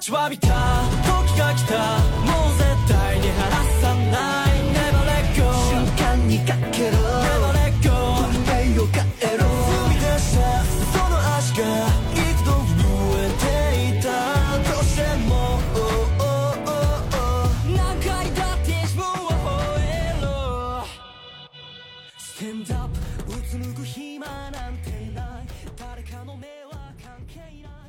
待ちわびた。時が来た。もう絶対に離さない。Never let go 瞬間にかけろ。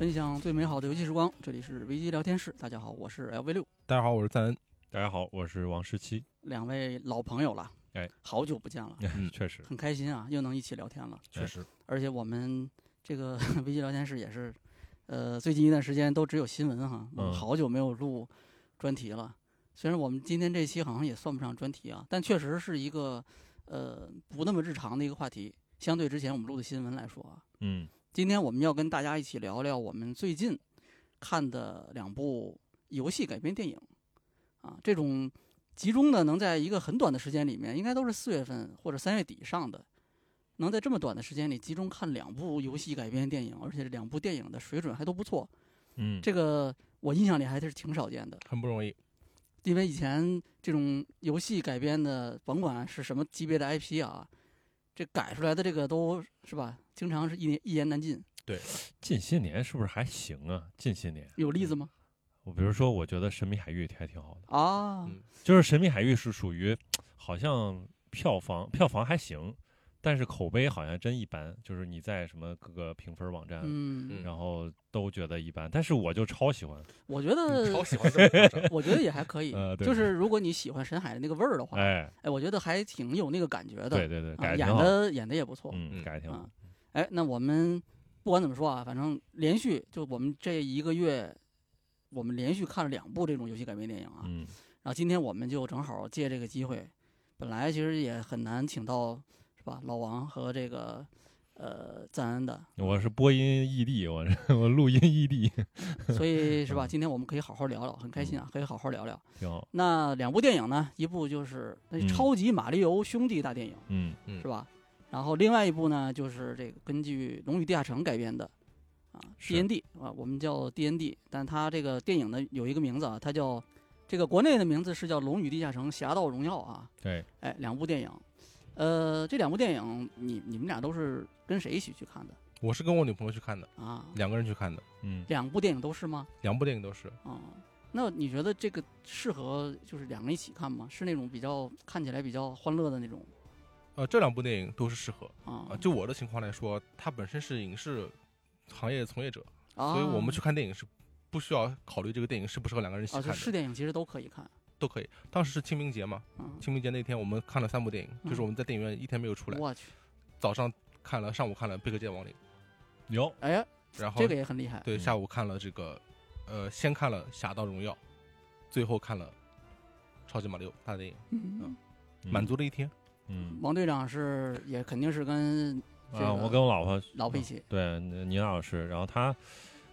分享最美好的游戏时光，这里是危机聊天室。大家好，我是 LV 六，大家好，我是赞恩。大家好，我是王十七。两位老朋友了，哎，好久不见了，嗯确实，很开心啊，又能一起聊天了。确实，而且我们这个 危机聊天室也是，呃，最近一段时间都只有新闻哈，嗯好久没有录专题了。虽然我们今天这期好像也算不上专题啊，但确实是一个呃不那么日常的一个话题。相对之前我们录的新闻来说啊，嗯今天我们要跟大家一起聊聊我们最近看的两部游戏改编电影，啊，这种集中的能在一个很短的时间里面，应该都是四月份或者三月底上的，能在这么短的时间里集中看两部游戏改编电影，而且这两部电影的水准还都不错，嗯，这个我印象里还是挺少见的。很不容易。因为以前这种游戏改编的，甭管是什么级别的 IP 啊，这改出来的这个都是吧，经常是一年一言难尽。对近些年是不是还行啊？近些年，有例子吗？我比如说，我觉得《神秘海域》还挺好的，啊，嗯就是《神秘海域》是属于好像票房票房还行，但是口碑好像真一般，就是你在什么各个评分网站，嗯，然后都觉得一般，但是我就超喜欢，我觉得超喜欢 我觉得也还可以，呃对就是如果你喜欢沈海的那个味儿的话，哎，哎，我觉得还挺有那个感觉的，对对对，演的演的也不错，嗯，嗯改得挺好啊，哎，那我们不管怎么说啊，反正连续就我们这一个月，我们连续看了两部这种游戏改编电影啊，嗯。然后今天我们就正好借这个机会，本来其实也很难请到是吧？老王和这个呃赞恩的，我是播音异地，我是我录音异地，所以是吧？嗯。今天我们可以好好聊聊，很开心啊，可以好好聊聊。那两部电影呢，一部就是那嗯。超级马里奥兄弟大电影，嗯嗯。是吧？然后另外一部呢，就是这个根据《龙与地下城》改编的啊，D N D 啊，我们叫 D N D，但它这个电影呢有一个名字啊，它叫这个国内的名字是叫《龙与地下城：侠盗荣耀》啊。对，哎，两部电影，呃，这两部电影你你们俩都是跟谁一起去看的我是跟我女朋友去看的，啊？两个人去看的，嗯两部电影都是吗？两部电影都是。啊，那你觉得这个适合就是两个人一起看吗？是那种比较看起来比较欢乐的那种呃，这两部电影都是适合啊啊。？就我的情况来说，他本身是影视行业从业者，啊，所以我们去看电影是不需要考虑这个电影适不适合两个人一起啊，就看的，是电影其实都可以看，都可以。当时是清明节嘛，嗯，清明节那天我们看了三部电影，就是嗯。我们在电影院一天没有出来，我去，早上看了，上午看了《贝克街亡灵有，哎呀，》，然后这个也很厉害，对。嗯。下午看了这个，呃，先看了《侠盗荣耀》，最后看了《超级马里奥大电影嗯，嗯。满足了一天。嗯。王队长是也肯定是跟这啊，我跟我老婆老婆一起，对倪老师，然后他，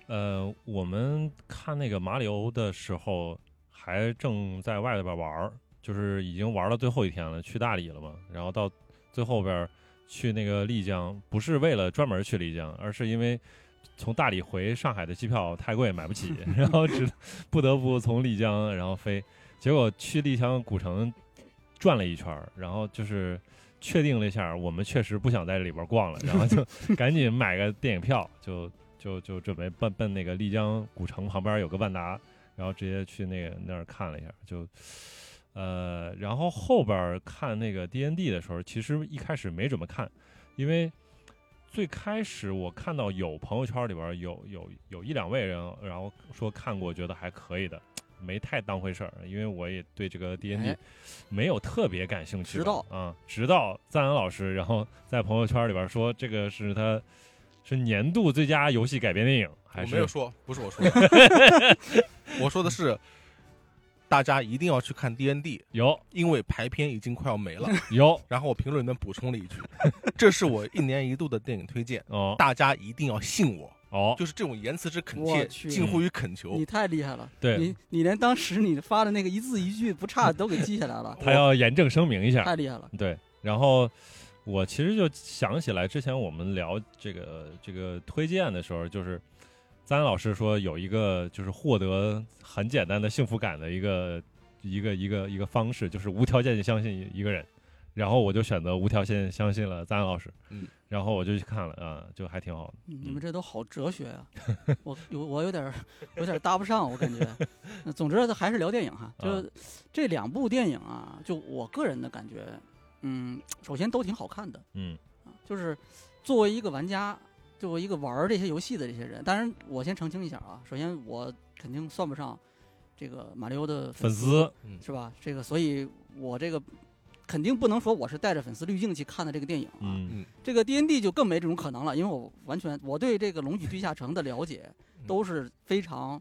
呃，我们看那个马里欧的时候，还正在外边玩儿，就是已经玩到最后一天了，去大理了嘛，然后到最后边去那个丽江，不是为了专门去丽江，而是因为从大理回上海的机票太贵买不起，然后只不得不从丽江然后飞，结果去丽江古城转了一圈，然后就是。确定了一下，我们确实不想在里边逛了，然后就 赶紧买个电影票，就就就准备奔奔那个丽江古城旁边有个万达，然后直接去那个那儿看了一下，就呃，然后后边看那个 D N D 的时候，其实一开始没怎么看，因为最开始我看到有朋友圈里边有有有一两位人，然后说看过，觉得还可以的。没太当回事儿，因为我也对这个 D N D 哎没有特别感兴趣吧。直到啊、直到赞恩老师，然后在朋友圈里边说这个是他是年度最佳游戏改编电影，还是我没有说，不是我说的，我说的是大家一定要去看 D N D，有因为排片已经快要没了。有然后我评论里面补充了一句，这是我一年一度的电影推荐，哦大家一定要信我。哦，就是这种言辞之恳切，我去近乎于恳求你。太厉害了，对你你连当时你发的那个一字一句不差都给记下来了，他要严正声明一下，太厉害了，对，然后我其实就想起来之前我们聊这个这个推荐的时候，就是赞老师说有一个就是获得很简单的幸福感的一个一个一个一个方式，就是无条件地相信一个人。然后我就选择无条件相信了赞老师，嗯，然后我就去看了啊，就还挺好的。嗯你们这都好哲学啊！我有我有点有点搭不上，我感觉。那总之还是聊电影哈，就啊这两部电影啊，就我个人的感觉，嗯，首先都挺好看的嗯啊，就是作为一个玩家，作为一个玩儿这些游戏的这些人，当然我先澄清一下啊，首先我肯定算不上这个马里奥的粉丝丝，是吧？这个，所以我这个肯定不能说我是带着粉丝滤镜去看的这个电影啊。嗯这个 D N D 就更没这种可能了，因为我完全我对这个《龙与地下城》的了解嗯都是非常，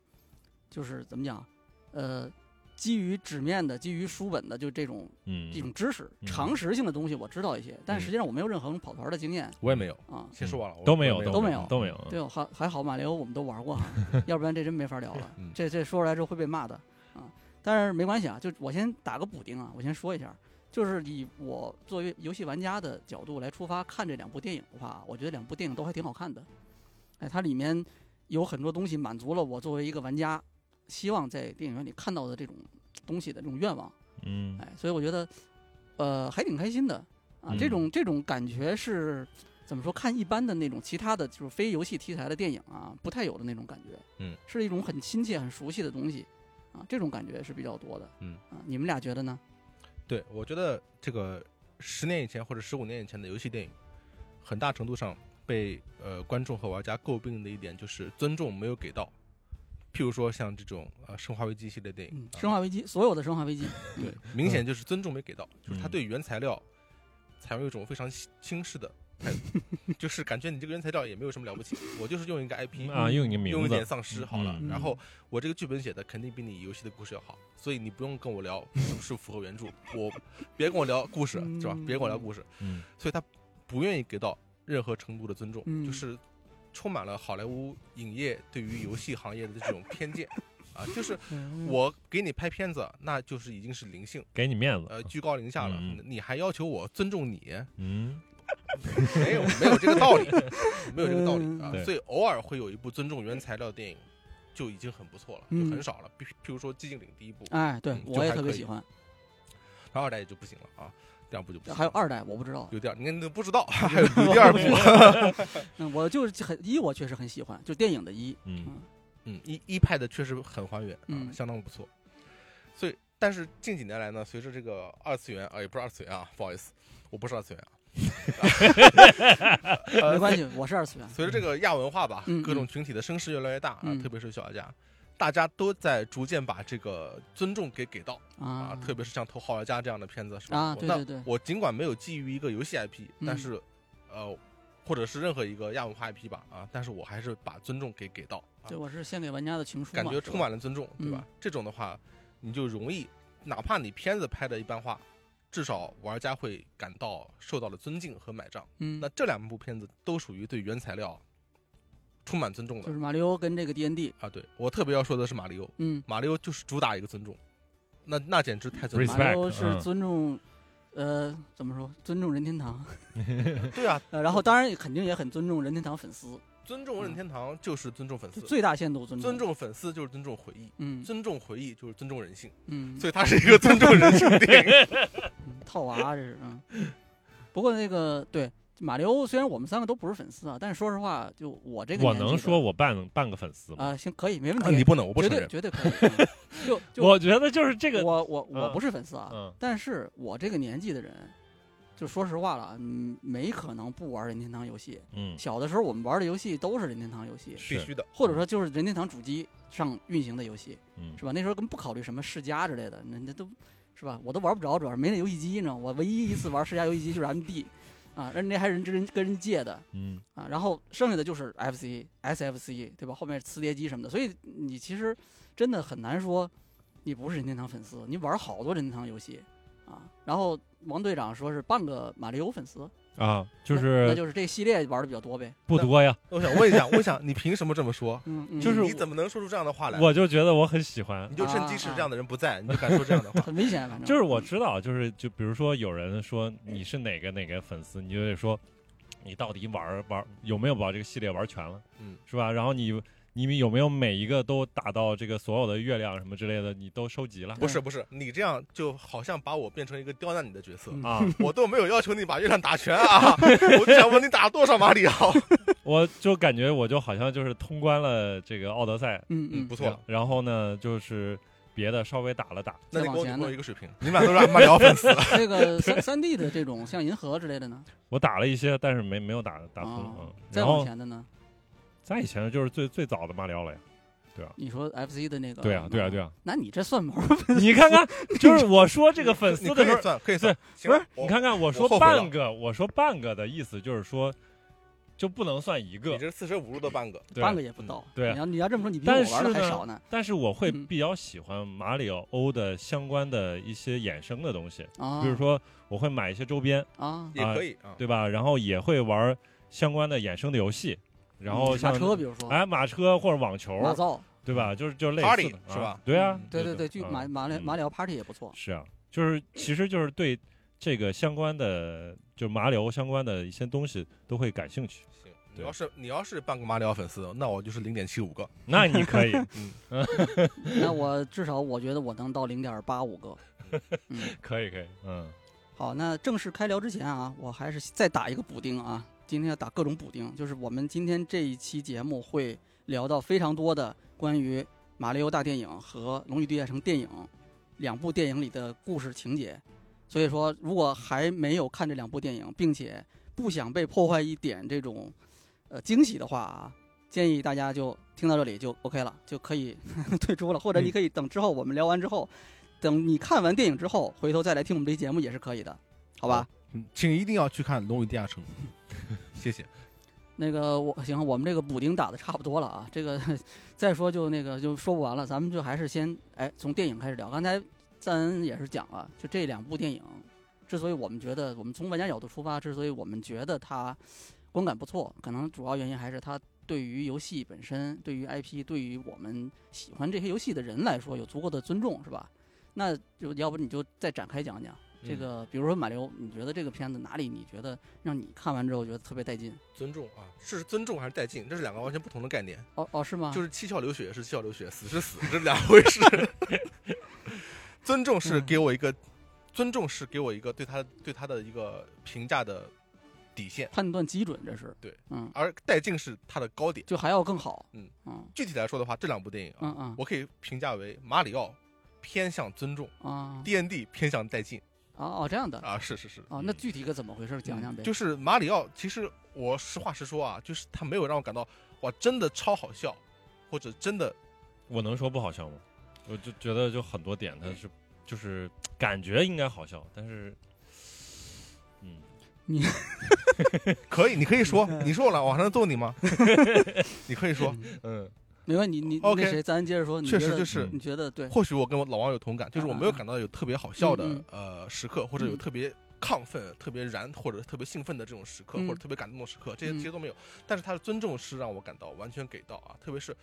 就是怎么讲，呃，基于纸面的、基于书本的，就这种嗯这种知识、嗯常识性的东西我知道一些，但实际上我没有任何跑团的经验我也没有，啊。先说完了，我都没有都没有都没有，对，还还好，马里奥我们都玩过哈，要不然这真没法聊了嗯。这这说出来之后会被骂的啊，但是没关系啊，就我先打个补丁啊，我先说一下，就是以我作为游戏玩家的角度来出发看这两部电影的话，我觉得两部电影都还挺好看的。哎，它里面有很多东西满足了我作为一个玩家希望在电影院里看到的这种东西的这种愿望。嗯哎，所以我觉得，呃，还挺开心的啊。这嗯种这种感觉是怎么说？看一般的那种其他的就是非游戏题材的电影啊，不太有的那种感觉。嗯，是一种很亲切、很熟悉的东西啊，这种感觉是比较多的。嗯啊，你们俩觉得呢？对，我觉得这个十年以前或者十五年以前的游戏电影，很大程度上被呃观众和玩家诟病的一点就是尊重没有给到。譬如说像这种呃《生化危机》系列电影生化危机所有的生化危机，对，明显就是尊重没给到，就是他嗯对原材料采用一种非常轻轻视的态度，就是感觉你这个原材料也没有什么了不起，我就是用一个 IP 啊，用你个名字。用一点，丧尸好了，嗯然后我这个剧本写的肯定比你游戏的故事要好，所以你不用跟我聊是不是符合原著，我别跟我聊故事是吧？别跟我聊故事，嗯。所以他不愿意给到任何程度的尊重，嗯。就是充满了好莱坞影业对于游戏行业的这种 偏见。啊，就是嗯。我给你拍片子，那就是已经是灵性，给你面子，呃，居高临下了，嗯你还要求我尊重你，嗯。没有没有这个道理，没有这个道理啊所以偶尔会有一部尊重原材料的电影，就已经很不错了，就嗯。很少了。譬譬如说《寂静岭》第一部，哎，对嗯就我也特别喜欢。然后二代也就不行了啊，第二部就不行了。还有二代我不知道，有第二，你看你都不知道，还有有第二部。嗯，我就是很一我确实很喜欢，就电影的一，嗯嗯，一一派的确实很还原，啊，嗯相当不错。所以，但是近几年来呢，随着这个二次元啊，也不是二次元啊，不好意思，我不是二次元啊。呃没关系，我是二次元。随着这个亚文化吧，嗯各种群体的声势越来越大啊，嗯特别是小玩家，大家都在逐渐把这个尊重给给到啊啊，，特别是像《头号玩家》这样的片子，是吧？那对对对我尽管没有基于一个游戏 IP，嗯但是呃，或者是任何一个亚文化 IP 吧啊，但是我还是把尊重给给到，啊对，我是献给玩家的情书，感觉充满了尊重，对吧？这种的话，你就容易，哪怕你片子拍的一般化，至少玩家会感到受到了尊敬和买账。嗯那，这两部片子都属于对原材料充满尊重的就是马里奥跟这个 D N D，啊。对我特别要说的是马里奥，嗯，马里奥就是主打一个尊重，那那简直太尊重马里奥是嗯尊重，呃，怎么说？尊重任天堂，对啊，呃，然后当然肯定也很尊重任天堂粉丝，尊重任天堂就是尊重粉丝，最大限度尊重。尊，重粉丝就是尊重回忆，嗯尊重回忆就是尊重人性，嗯，所以它是一个尊重人性的电影。嗯套娃这是嗯。不过那个对马里奥，虽然我们三个都不是粉丝啊，但是说实话，就我这个我年纪的能说我半半个粉丝吗？啊，行，可以，没问啊，题，你不能，我不绝对承认。绝对可以。嗯就就我觉得就是这个，我我我嗯不是粉丝啊，嗯但是我这个年纪的人，就说实话了，嗯，没可能不玩任天堂游戏。嗯，小的时候我们玩的游戏都是任天堂游戏，必须的，或者说就是任天堂主机上运行的游戏，嗯是吧？那时候根本不考虑什么世嘉之类的，那那都是吧？我都玩不着，主要是没那游戏机，你知道？我唯一一次玩世嘉游戏机就是 MD，啊，人家还人人跟人借的嗯啊，然后剩下的就是 FC、SFC，对吧？后面磁碟机什么的，所以你其实真的很难说你不是任天堂粉丝，你玩好多任天堂游戏啊。然后王队长说是半个马里奥粉丝，啊，就是那就是这系列玩的比较多呗。不多呀，我想问一下，我想你凭什么这么说？嗯，嗯就是你怎么能说出这样的话来？我就觉得我很喜欢你，就趁即使这样的人不在，你就敢说这样的话？很危险，反正就是我知道，就是就比如说有人说你是哪个哪个粉丝，你就得说你到底玩玩有没有把这个系列玩全了，嗯，是吧？然后你你们有没有每一个都打到这个所有的月亮什么之类的，你都收集了？不是不是，你这样就好像把我变成一个刁难你的角色。嗯啊，我都没有要求你把月亮打全啊，我就想问你打了多少马里奥？我就感觉我就好像就是通关了这个奥德赛，嗯嗯，不错，然后呢，就是别的稍微打了打。那你跟我女再往前呢朋友一个水平，你们俩都是马里奥 粉丝。这个三三 D 的这种像银河之类的呢，我打了一些，但是没没有打打通。再往前的呢，再以前就是最最早的马里奥了呀。对啊你说 FC 的那个，对啊，对啊，对啊，啊。那你这算毛？你看看，就是我说这个粉丝的时候，可以算，可以算。不是你看看我我说半个，我说半个的意思就是说，就不能算一个你。这四舍五入的半个，对半个也不到。对你要你要这么说，你比但我玩的还少呢。但是我会嗯比较喜欢马里奥欧的相关的一些衍生的东西，啊，比如说我会买一些周边，啊，也可以啊。对吧？然后也会玩相关的衍生的游戏，然后马车，比如说哎马车或者网球，马造，对吧？就是就是类似 Party，的，是吧啊对啊嗯，对对对，就嗯马马里嗯马里奥 Party 也不错。是啊，就是其实就是对这个相关的，就马里奥相关的一些东西都会感兴趣。行，你对要是你要是半个马里奥粉丝，那我就是零点七五个。那你可以，嗯 那我至少我觉得我能到零点八五个。嗯，可以，可以，嗯，好，那正式开聊之前啊，我还是再打一个补丁啊。今天要打各种补丁，就是我们今天这一期节目会聊到非常多的关于《马里奥大电影》和《龙与地下城》电影两部电影里的故事情节。所以说，如果还没有看这两部电影，并且不想被破坏一点这种呃惊喜的话啊，建议大家就听到这里就 OK 了，就可以退出了，或者你可以等之后我们聊完之后，等你看完电影之后，回头再来听我们这期节目也是可以的，好吧？嗯请一定要去看《龙与地下城》。谢谢。那个我行，我们这个补丁打的差不多了啊，这个 再说就那个就说不完了，咱们就还是先哎从电影开始聊。刚才赞恩也是讲了，就这两部电影，之所以我们觉得我们从玩家角度出发，之所以我们觉得它观感不错，可能主要原因还是它对于游戏本身、对于 IP、对于我们喜欢这些游戏的人来说有足够的尊重，是吧？那就要不你就再展开讲讲。这个，比如说马流，你觉得这个片子哪里你觉得让你看完之后觉得特别带劲？尊重啊，是尊重还是带劲？这是两个完全不同的概念。哦哦，是吗？就是七窍流血是七窍流血，死是死，这是两回事。尊重是给我一个，尊重是给我一个对他对他的一个评价的底线，判断基准，这是对，嗯，而带劲是他的高点。就还要更好，嗯嗯具体来说的话，这两部电影啊，嗯嗯我可以评价为马里奥偏向尊重啊，D N D 偏向带劲哦哦这样的啊，是是是。哦，那具体个怎么回事？讲讲呗。就是马里奥，其实我实话实说啊，就是他没有让我感到哇，真的超好笑，或者真的我能说不好笑吗？我就觉得就很多点他是就是感觉应该好笑，但是，嗯，你 可以，你可以说，你说我了，我还能揍你吗？你可以说，嗯，没问题，你你 OK 那谁，咱接着说。确实就是你觉得对，或许我跟我老王有同感，就是我没有感到有特别好笑的嗯呃时刻，或者有嗯特别亢奋、特别燃或者特别兴奋的这种时刻，嗯或者特别感动的时刻，这些嗯这些都没有。但是他的尊重是让我感到完全给到啊，特别是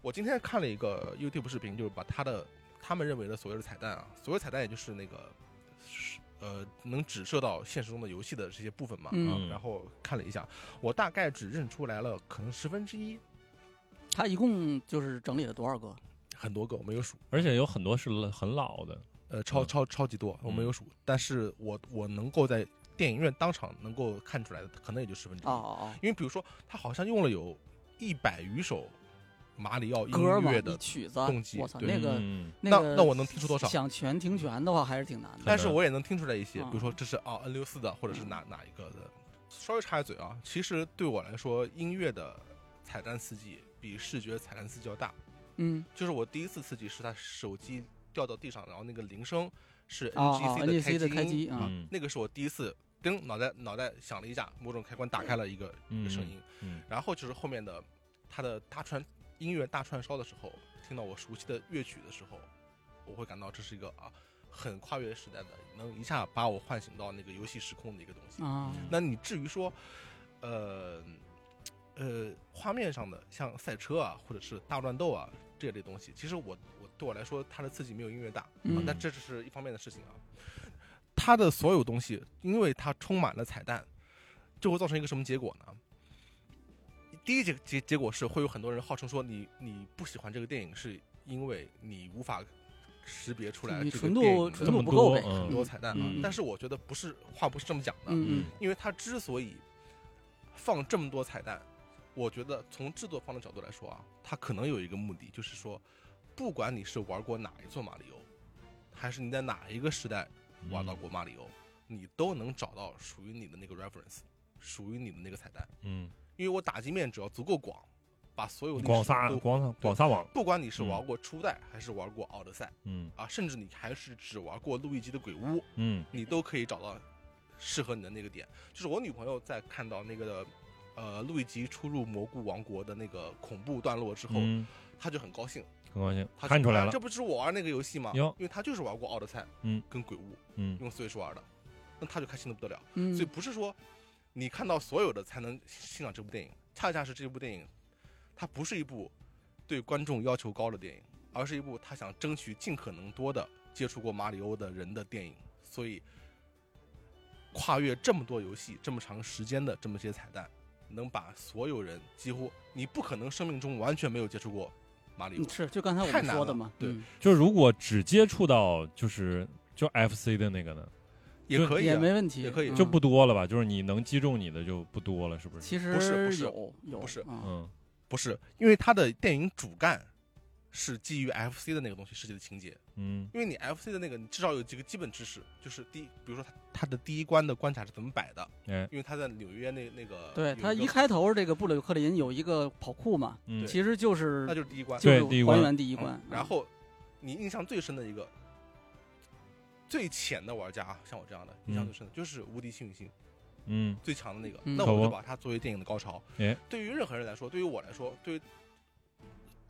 我今天看了一个 YouTube 视频，就是把他的他们认为的所谓的彩蛋啊，所谓彩蛋也就是那个。是呃，能指射到现实中的游戏的这些部分嘛，嗯啊，然后看了一下，我大概只认出来了可能十分之一，他一共就是整理了多少个？很多个我没有数，而且有很多是很老的，呃，超嗯。超超级多，我没嗯。有数，但是我我能够在电影院当场能够看出来的，可能也就十分之一。哦哦因为比如说，他好像用了有一百余首马里奥音乐的，曲子？动机，我操，对那个嗯。那那个，那我能听出多少想全听全的话还是挺难的。但是我也能听出来一些，嗯。比如说这是啊 N 六四的，或者是哪哪一个的。稍微插一嘴啊，其实对我来说，音乐的彩蛋刺激比视觉彩蓝刺激要大。嗯，就是我第一次刺激是他手机掉到地上，然后那个铃声是哦哦 NGC，NGC 的的开机嗯那个是我第一次叮脑袋脑袋响了一下，某种开关打开了一个一个声音，嗯然后就是后面的他的大串音乐大串烧的时候，听到我熟悉的乐曲的时候，我会感到这是一个啊很跨越时代的，能一下把我唤醒到那个游戏时空的一个东西。啊，那你至于说，呃呃，画面上的像赛车啊，或者是大乱斗啊这类东西，其实我我对我来说，它的刺激没有音乐大，嗯啊，但这只是一方面的事情啊。它的所有东西，因为它充满了彩蛋，就会造成一个什么结果呢？第一结结结果是会有很多人号称说你你不喜欢这个电影是因为你无法识别出来这个电影的度纯度么不够很多彩蛋啊嗯。但是我觉得不是话不是这么讲的，嗯因为它之所以放这么多彩蛋，我觉得从制作方的角度来说啊，他可能有一个目的，就是说，不管你是玩过哪一座马里奥，还是你在哪一个时代玩到过马里奥，你都能找到属于你的那个 reference，属于你的那个彩蛋。嗯，因为我打击面只要足够广，把所有广撒都广撒广撒网，不管你是玩过初代还是玩过奥德赛嗯啊，甚至你还是只玩过路易吉的鬼屋，嗯你都可以找到适合你的那个点。就是我女朋友在看到那个呃路易吉出入蘑菇王国的那个恐怖段落之后，嗯，她就很高兴，很高兴，他看出来了。啊这，不是我玩那个游戏吗？哟。因为他就是玩过奥德赛，嗯，跟鬼屋嗯。用 Switch 玩的，那他就开心的不得了。嗯。所以不是说你看到所有的才能欣赏这部电影，恰恰是这部电影，它不是一部对观众要求高的电影，而是一部他想争取尽可能多的接触过马里欧的人的电影。所以，跨越这么多游戏、这么长时间的这么些彩蛋，能把所有人几乎你不可能生命中完全没有接触过马里欧嗯，是就刚才我们说的嘛，对。嗯。就如果只接触到就是就 FC 的那个呢，也可以、啊也，没问题，也可以。嗯。就不多了吧？就是你能击中你的就不多了，是不是？其实不是不是有有不是。嗯。嗯。不是因为它的电影主干是基于 FC 的那个东西设计的情节。嗯。因为你 FC 的那个，你至少有几个基本知识，就是第一，比如说它它的第一关的关卡是怎么摆的，哎。因为他在纽约那那个，对他一开头这个布鲁克林有一个跑酷嘛，嗯。其实就是那就是第一关，就是还对关原第一关嗯，然后你印象最深的一个，最浅的玩家啊，像我这样的，印象最深的就是无敌幸运星嗯。最强的那个，嗯。那我就把它作为电影的高潮。哎，对于任何人来说，对于我来说，对于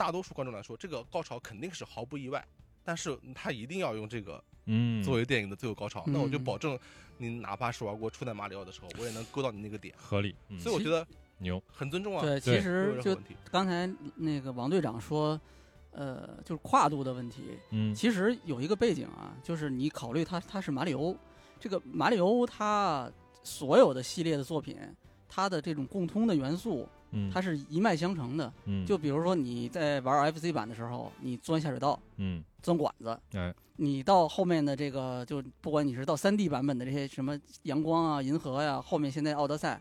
大多数观众来说，这个高潮肯定是毫不意外。但是他一定要用这个嗯，作为电影的最后高潮，那我就嗯保证你哪怕是玩过初代马里奥的时候，我也能勾到你那个点。合理，嗯所以我觉得牛，很尊重啊，对，其实就。刚才那个王队长说，呃，就是跨度的问题。嗯其实有一个背景啊，就是你考虑它它是马里欧，这个马里欧它所有的系列的作品，它的这种共通的元素，嗯，它是一脉相承的。嗯就比如说你在玩 FC 版的时候，你钻下水道、嗯钻管子，哎你到后面的这个，就不管你是到3 D 版本的这些什么阳光啊、银河呀、后面现在奥德赛，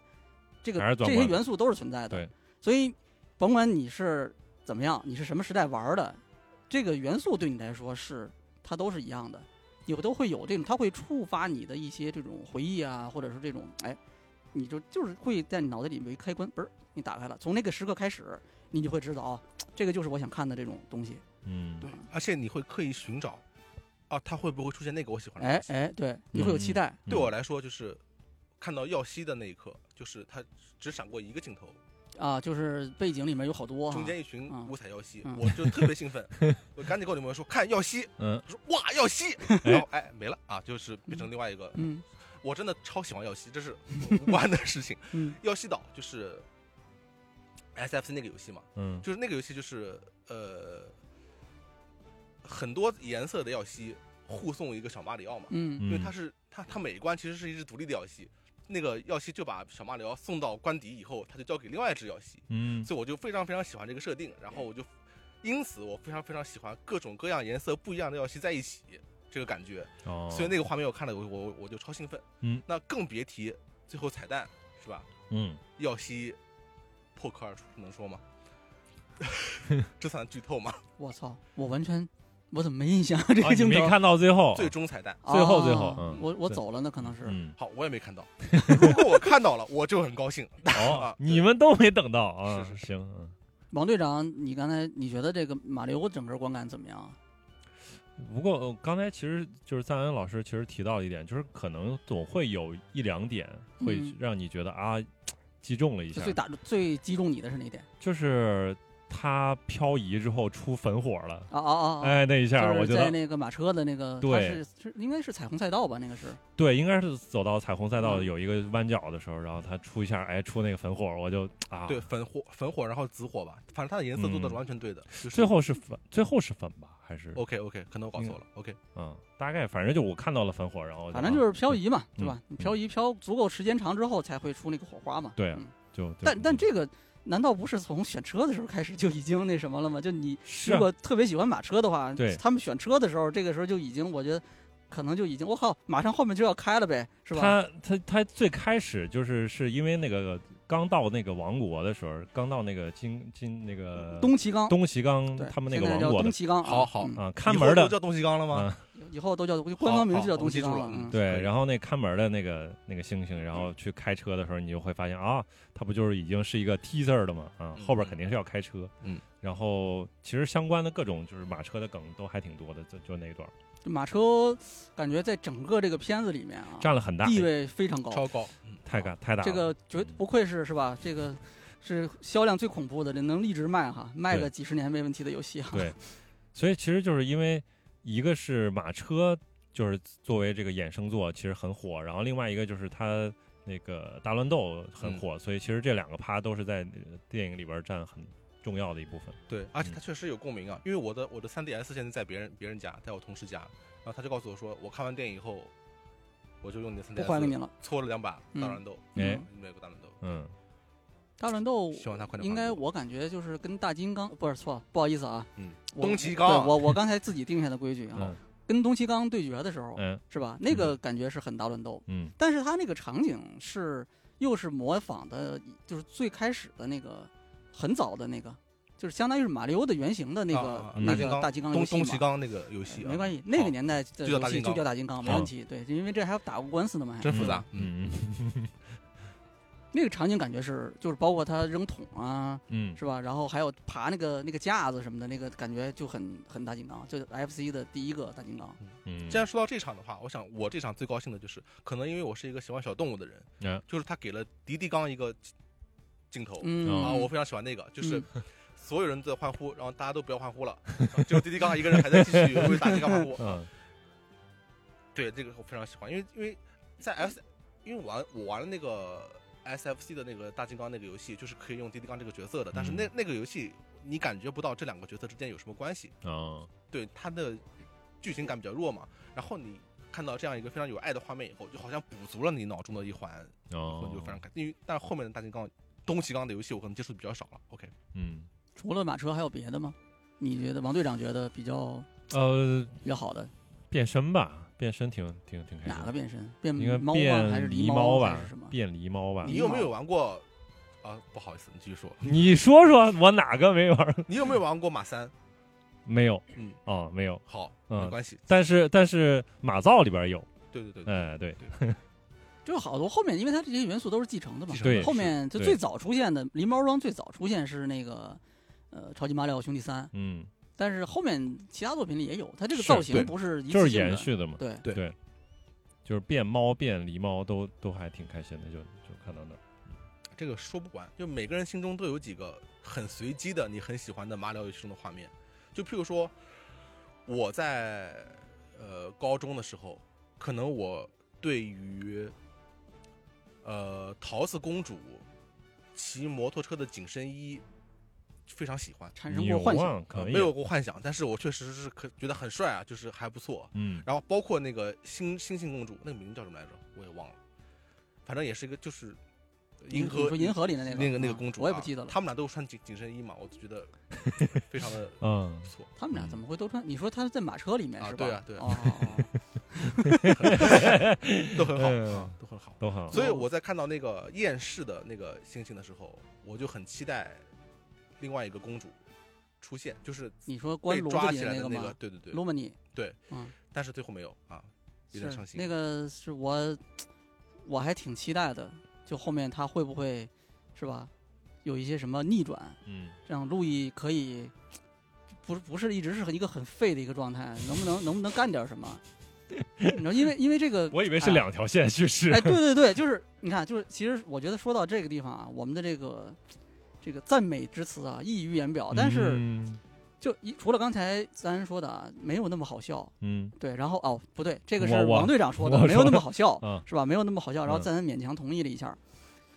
这个这些元素都是存在的。对，所以甭管你是怎么样，你是什么时代玩的，这个元素对你来说是它都是一样的，有都会有这种，它会触发你的一些这种回忆啊，或者是这种哎，你就就是会在你脑袋里面一开关，嘣儿你打开了，从那个时刻开始，你就会知道啊，这个就是我想看的这种东西。嗯对，而且你会刻意寻找，啊，它会不会出现那个我喜欢的？哎哎，对，你会有期待。对我来说，就是看到耀西的那一刻，就是它只闪过一个镜头，啊，就是背景里面有好多哈中间一群嗯五彩耀西，嗯我就特别兴奋，我赶紧跟我女朋友说看耀西，嗯说哇耀西，然后哎没了啊，就是变成另外一个，嗯我真的超喜欢耀西，这是无关的事情。嗯耀西岛就是 SFC 那个游戏嘛，嗯。就是那个游戏就是呃很多颜色的耀西护送一个小马里奥嘛，嗯。因为它是它它每一关其实是一只独立的耀西，那个耀西就把小马里奥送到关底以后，他就交给另外一只耀西，嗯。所以我就非常非常喜欢这个设定，然后我就因此我非常非常喜欢各种各样颜色不一样的耀西在一起这个感觉，哦，所以那个画面我看了我我我就超兴奋，嗯，那更别提最后彩蛋是吧？嗯。耀西破壳而出，能说吗？这算剧透吗？我操，我完全我怎么没印象这啊，个镜头？你没看到最后，最终彩蛋，最后最后啊嗯我我走了，那可能是。嗯好，我也没看到。如果我看到了，我就很高兴。哦啊，你们都没等到啊，是是行，嗯王队长，你刚才你觉得这个马里奥整个观感怎么样啊？不过呃刚才其实就是赞恩老师其实提到一点，就是可能总会有一两点会嗯让你觉得啊击中了一下最，打最击中你的是哪点？就是他漂移之后出粉火了，啊啊啊！啊哎，那一下我觉得在那个马车的那个，对它是是应该是彩虹赛道吧？那个是对，应该是走到彩虹赛道嗯有一个弯角的时候，然后他出一下，哎，出那个粉火，我就啊，对，，粉火、粉火，然后紫火吧，反正它的颜色做的完全对的。是最后是粉，最后是粉吧，还是 OK OK，可能我搞错了。OK，嗯，大概反正就我看到了粉火，然后反正就是漂移嘛，嗯对吧？漂移漂足够时间长之后才会出那个火花嘛。对就但但这个难道不是从选车的时候开始就已经那什么了吗？就你如果特别喜欢马车的话，对他们选车的时候，这个时候就已经，我觉得可能就已经，我靠，马上后面就要开了呗，是吧？他他他最开始就是是因为那个刚到那个王国的时候，刚到那个金金那个东齐刚，东齐刚，他们那个王国的东齐刚啊，好好嗯啊，看门的叫东齐刚了吗？啊，以后都叫官方名字叫东齐刚了，对，然后那看门的那个那个星星，然后去开车的时候，你就会发现啊，他不就是已经是一个 T 字儿的吗，啊，嗯后边肯定是要开车，嗯，然后其实相关的各种就是马车的梗都还挺多的，就就那一段马车感觉在整个这个片子里面啊，占了很大地位非常高，超高，嗯。太大太大了，这个绝不愧是是吧？这个是销量最恐怖的，这能一直卖哈，卖个几十年没问题的游戏哈。对，所以其实就是因为一个是马车，就是作为这个衍生作其实很火，然后另外一个就是它那个大乱斗很火，所以其实这两个趴都是在呃电影里边占很重要的一部分。对，而且嗯。它确实有共鸣啊，因为我的我的 3DS 现在在别人别人家，在我同事家，然后他就告诉我说，我看完电影以后，我就用你的 3DS 不还给你了。搓了两把嗯大乱斗，哎。嗯美国大乱斗，嗯。大乱斗希望他快点应该我我感觉就是跟大金刚不是错，不好意思啊，嗯，东齐刚。对我我刚才自己定下的规矩啊，嗯。跟东齐刚对决的时候嗯。是吧？那个感觉是很大乱斗，嗯。但是他那个场景是又是模仿的，就是最开始的那个很早的那个，就是相当于是马里奥的原型的那个、那个大金刚游戏嘛。东东齐。刚那个游戏啊，没关系，那个年代的就叫大金刚。游戏就叫大金刚，没问题。对，因为这还要打过官司呢嘛，还。真复杂，嗯嗯那个场景感觉是，就是包括他扔桶啊，嗯。是吧？然后还有爬那个那个架子什么的，那个感觉就很很大金刚，就 FC 的第一个大金刚。嗯，既然说到这场的话，我想我这场最高兴的就是，可能因为我是一个喜欢小动物的人，嗯。就是他给了迪迪刚一个镜头、嗯。啊，我非常喜欢那个，就是嗯。所有人都在欢呼，然后大家都不要欢呼了，啊只有迪迪刚一个人还在继续 为大金刚欢呼。嗯。对，这个我非常喜欢，因为因为在 S，因为我玩我玩了那个 SFC 的那个大金刚那个游戏，就是可以用滴滴刚这个角色的，但是那、嗯。那个游戏你感觉不到这两个角色之间有什么关系，哦。对它的剧情感比较弱嘛，然后你看到这样一个非常有爱的画面以后，就好像补足了你脑中的一环，哦。我就非常感，因为但是后面的大金刚、东西刚的游戏我可能接触的比较少了。OK，嗯除了马车还有别的吗？你觉得王队长觉得比较呃比较好的变身吧，变身挺挺挺开心，哪个变身？变应该猫吧？还是狸猫吧还是什么？变狸猫吧你。有没有玩过？啊，不好意思，你继续说。你说说，我哪个没玩？你有没有玩过马三？没有，嗯，哦，没有。好，嗯没关系。但是但是马造里边有，对对对对，哎，对，就是好多后面，因为它这些元素都是继承的嘛对后面就最早出现的狸猫装最早出现是那个呃超级马里奥兄弟三，嗯，但是后面其他作品里也有，它这个造型不是一就是延续的嘛。对，对对，就是变猫变狸猫都都还挺开心的，就就看到那儿。这个说不完，就每个人心中都有几个很随机的你很喜欢的马里奥游戏中的画面。就譬如说，我在呃高中的时候，可能我对于呃桃子公主骑摩托车的紧身衣非常喜欢。产生过幻想。没有过幻想，但是我确实是可觉得很帅啊，就是还不错。嗯然后包括那个星星星公主，那个名字叫什么来着？我也忘了，反正也是一个就是银河你说银河里的那个那个那个嗯公主、啊，我也不记得了。他们俩都穿紧紧身衣嘛，我就觉得非常的 嗯不错。他们俩怎么会都穿？你说他在马车里面啊是吧？对啊对啊 都很好、都很好。都很好。所以我在看到那个厌世的那个星星的时候，我就很期待另外一个公主出现，就是你说关抓起来的那个吗？那个对对对，罗曼尼对，嗯，但是最后没有啊，有点伤心。那个是我 我还挺期待的，就后面他会不会是吧？有一些什么逆转，嗯让路易可以不是不是一直是一个很废的一个状态，能不能能不能干点什么？你知道，因为因为这个，我以为是哎两条线叙事。哎，对对对，就是你看，就是其实我觉得说到这个地方啊，我们的这个这个赞美之词啊溢于言表，但是嗯就一除了刚才咱说的啊，没有那么好笑，嗯。对，然后哦不对，这个是王队长说的，没有那么好笑，嗯。是吧？没有那么好笑，然后嗯。赞恩勉强同意了一下。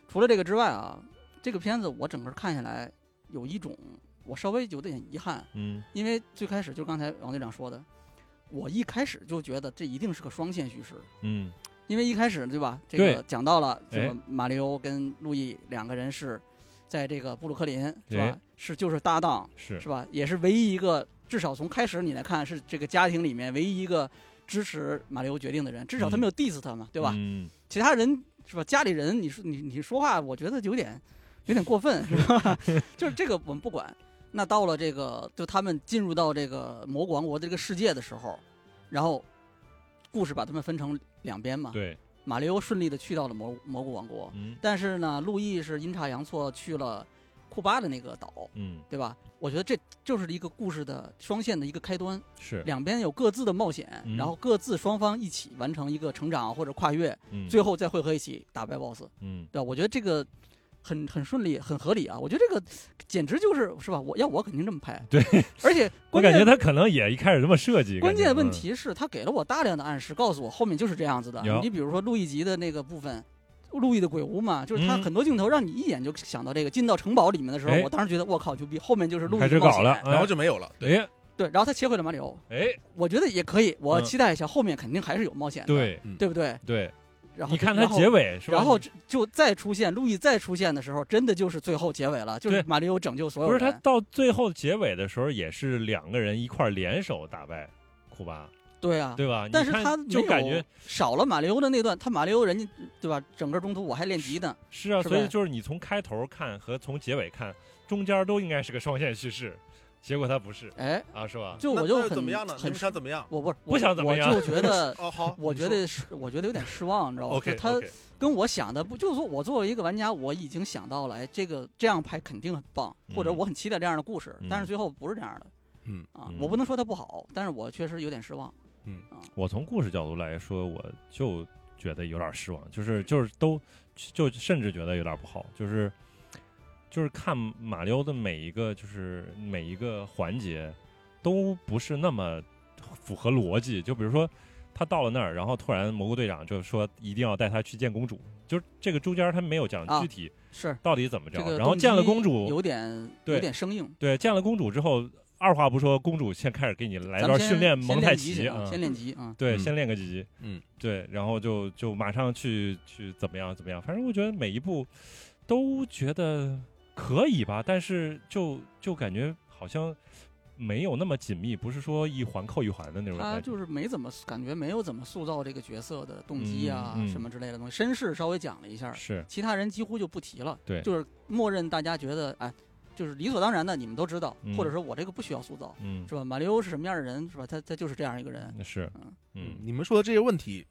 除了这个之外啊，这个片子我整个看下来有一种我稍微有点遗憾，嗯。因为最开始就刚才王队长说的，我一开始就觉得这一定是个双线叙事，嗯。因为一开始对吧，这个讲到了这哎个马里欧跟路易两个人是在这个布鲁克林是哎吧？是就是搭档是是吧？也是唯一一个，至少从开始你来看是这个家庭里面唯一一个支持马里欧决定的人，至少他嗯没有 diss 他嘛，对吧？嗯，其他人是吧？家里人，你说你你说话，我觉得有点有点过分，是吧？就是这个我们不管。那到了这个，就他们进入到这个蘑菇王国的这个世界的时候，然后故事把他们分成两边嘛。对，马里欧顺利的去到了蘑蘑菇王国，嗯。但是呢，路易是阴差阳错去了库巴的那个岛，嗯。对吧？我觉得这就是一个故事的双线的一个开端，是，两边有各自的冒险，嗯。然后各自双方一起完成一个成长或者跨越，嗯。最后再汇合一起打败 BOSS，嗯。对吧？我觉得这个很很顺利，很合理啊！我觉得这个简直就是是吧？我要我肯定这么拍，对，而且 我关键感觉他可能也一开始这么设计，关键问题是他给了我大量的暗示，告诉我后面就是这样子的。你比如说路易吉的那个部分。路易的鬼屋嘛，就是他嗯很多镜头让你一眼就想到这个。进到城堡里面的时候，哎我当时觉得我靠牛逼，后面就是路易开始的冒险搞了，然后就没有了。对，哎对，然后他切回了马里奥，哎，我觉得也可以，我嗯期待一下，后面肯定还是有冒险的，对对不对？对，然后你看他结尾是吧？然后就就再出现路易再出现的时候，真的就是最后结尾了，就是马里欧拯救所有人不是人。他到最后结尾的时候，也是两个人一块儿联手打败库巴，对啊，对吧？但是他就感觉少了马里欧的那段，他马里欧人家对吧？整个中途我还练级呢，是啊，是所以就是你从开头看和从结尾看，中间都应该是个双线叙事，结果他不是哎，啊，是吧？就我就很怎么样呢？很想怎么样？我不是不想怎么样我就觉得 哦，好，我觉得是，我觉得有点失望，你知道吗 OK，他跟我想的不，就是说我作为一个玩家，我已经想到了，哎，这个这样拍肯定很棒，或者嗯我很期待这样的故事，但是嗯最后不是这样的。嗯啊，嗯我不能说它不好，但是我确实有点失望。嗯我从故事角度来说，我就觉得有点失望，就是就是都就甚至觉得有点不好，就是就是看马里奥的每一个就是每一个环节都不是那么符合逻辑，就比如说。他到了那儿，然后突然蘑菇队长就说一定要带他去见公主，就是这个中间他没有讲啊具体是到底怎么着。这个，然后见了公主，有点对有点生硬。对，见了公主之后，二话不说，公主先开始给你来段训练蒙太奇啊，先练级啊。对，嗯先练个几级，嗯，对，然后就就马上去去怎么样怎么样，反正我觉得每一步都觉得可以吧，但是就就感觉好像没有那么紧密，不是说一环扣一环的那种他感觉。就是没怎么感觉没有怎么塑造这个角色的动机啊、嗯嗯什么之类的东西，身世稍微讲了一下，是其他人几乎就不提了。对就是默认大家觉得哎，就是理所当然的，你们都知道，嗯或者说我这个不需要塑造，嗯是吧？马里欧是什么样的人，是吧？他他就是这样一个人。是嗯嗯你们说的这些问题，